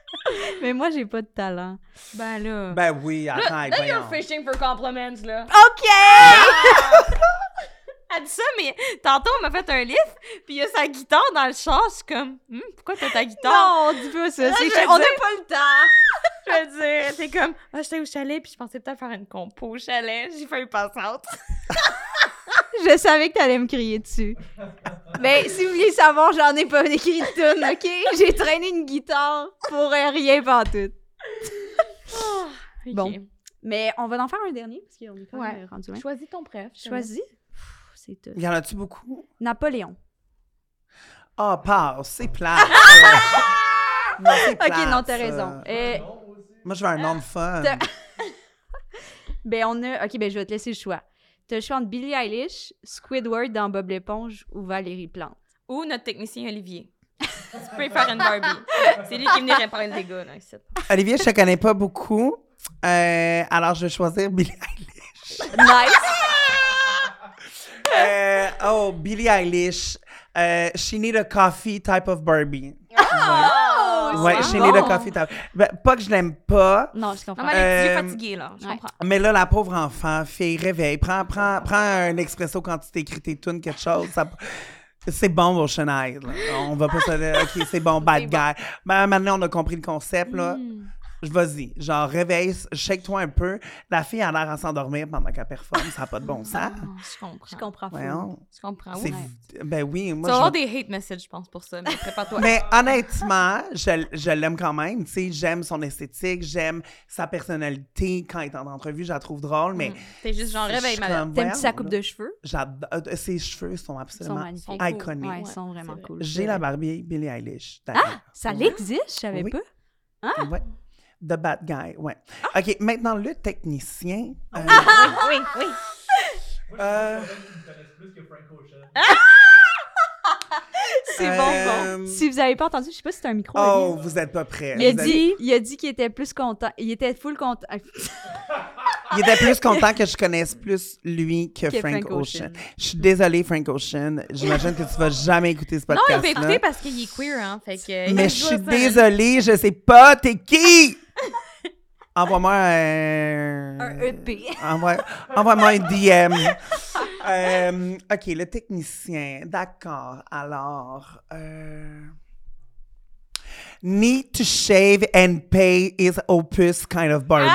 Mais moi, j'ai pas de talent. Ben là. Ben oui, arrête, Là, you're voyons. fishing for compliments, là. OK! Elle dit ça, mais tantôt, on m'a fait un lift, puis il y a sa guitare dans le char. Je suis comme, Hum, pourquoi t'as ta guitare? Non, dis pas ça. Là, on dire- n'a pas le temps. Je veux dire, t'es comme, ah, j'étais au chalet, puis je pensais peut-être faire une compo au chalet. J'ai fait une passe-out. Je savais que t'allais me crier dessus. Mais si vous voulez savoir, j'en ai pas écrit de tune, OK? J'ai traîné une guitare pour rien tout. Bon. Mais on va en faire un dernier, parce qu'on est quand même Ouais. rendu loin. Choisis ton préf. Choisis. C'est tout. Y en a-tu beaucoup? Napoléon. Ah, passe, c'est non, c'est OK, non, t'as raison. Euh, Moi, je veux un nom de fun. t'as- ben, on a... OK, ben, je vais te laisser le choix. T'as le choix entre Billie Eilish, Squidward dans Bob l'éponge ou Valérie Plante. Ou notre technicien Olivier. tu peux faire une Barbie. C'est lui qui est venu réparer le dégât, là, ici. Olivier, je te connais pas beaucoup. Euh, alors, je vais choisir Billie Eilish. Nice! Euh, oh, Billie Eilish. Euh, she need a coffee type of Barbie. Oh, ouais, c'est she need a bon. coffee type. Ben, pas que je l'aime pas, Non, je comprends. Non, mais elle est Euh, fatiguée, là. Je ouais. comprends. mais là, la pauvre enfant, fille, réveille. Prends, prends, prends un expresso quand tu t'écris tes tunes, quelque chose. Ça- c'est bon, Ocean Eyes. On va pas se dire, OK, c'est bon, bad guy. Ben, maintenant, on a compris le concept, là. Hmm. Je Vas-y, genre, réveille, shake-toi un peu. La fille a l'air à s'endormir pendant qu'elle performe. Ça n'a pas de bon sens. Ah, je comprends. Je comprends. Voyons. Je comprends. C'est- Oui. Ben oui, Tu moi, vas je avoir des hate messages, je pense, pour ça, mais prépare-toi. Mais honnêtement, je, je l'aime quand même. Tu sais, j'aime son esthétique, j'aime sa personnalité. Quand elle est en entrevue, je la trouve drôle, mais. Mm. T'es juste genre, réveille, madame. T'aimes-tu sa coupe là. de cheveux? J'adore. euh, Ses cheveux sont Ils sont absolument magnifiques. iconiques. Ouais, ils sont vraiment cool. J'ai la Barbie Billie Eilish. Ah, ça Ouais. l'existe, je savais Oui. pas. Ouais. The Bad Guy, ouais. OK, maintenant, le technicien. euh, Oui, oui. euh, C'est euh, bon, Si vous avez pas entendu, je sais pas si c'est un micro. Oh, vous êtes pas prêts. Il a dit, il a dit qu'il était plus content. Il était full content. Il était plus content que je connaisse plus lui que, Que Frank, Frank Ocean. Ocean. Je suis désolée, Frank Ocean. J'imagine que tu vas jamais écouter ce Non, podcast il va écouter parce qu'il est queer, hein. Fait que. Mais je suis désolée, je sais pas, t'es qui? Envoie-moi un... Un EP. Envoie- Envoie-moi un DM. Euh, OK, le technicien. D'accord. Alors... euh, Need to shave and pay is opus kind of Barbie.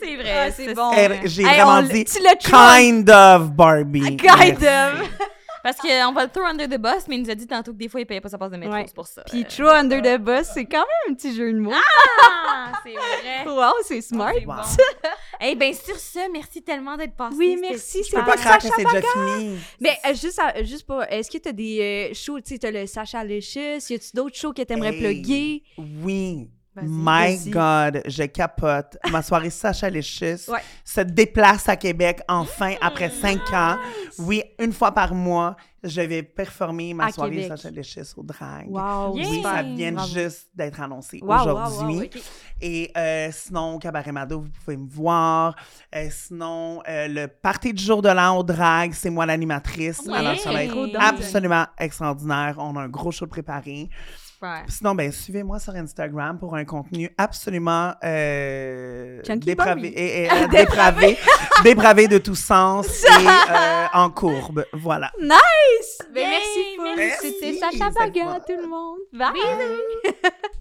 C'est vrai. Ah, c'est bon. Elle- J'ai Hey, vraiment dit tu l'as trump. kind of Barbie. Kind of. Parce qu'on va le throw under the bus, mais il nous a dit tantôt que des fois, il payait pas sa passe de métro. Ouais. C'est pour ça. Puis Euh, Throw Under the Bus, c'est quand même un petit jeu de mots. Ah, c'est vrai. Wow, c'est smart. C'est bon. Wow. Eh bien, sur ce, merci tellement d'être passé. Oui, merci, Je peux pas Pas croire que c'est déjà fini. Mais euh, juste, à- juste pas, est-ce que t'as des euh, shows, tu sais, t'as le Sacha Licious, y a-tu d'autres shows que t'aimerais Hey. plugger? Oui. My. God, je capote. Ma soirée Sacha Léchis Ouais. se déplace à Québec enfin après cinq ans. Oui, une fois par mois, je vais performer ma À soirée Québec. Sacha Léchis au drag. Wow, Yeah. Oui, ça vient Bravo. juste d'être annoncé Wow, aujourd'hui. wow. Et euh, sinon, Cabaret Mado, vous pouvez me voir. Euh, sinon, euh, le party du jour de l'an au drag, c'est moi l'animatrice. Alors, ça va être absolument extraordinaire. On a un gros show préparé. Sinon, ben, suivez-moi sur Instagram pour un contenu absolument euh, Chunky dépravé, Barbie. et, et, euh, dépravé, dépravé de tout sens et euh, en courbe. Voilà. Nice! Ben, merci, merci. C'était Sacha Baga, tout le monde. Bye!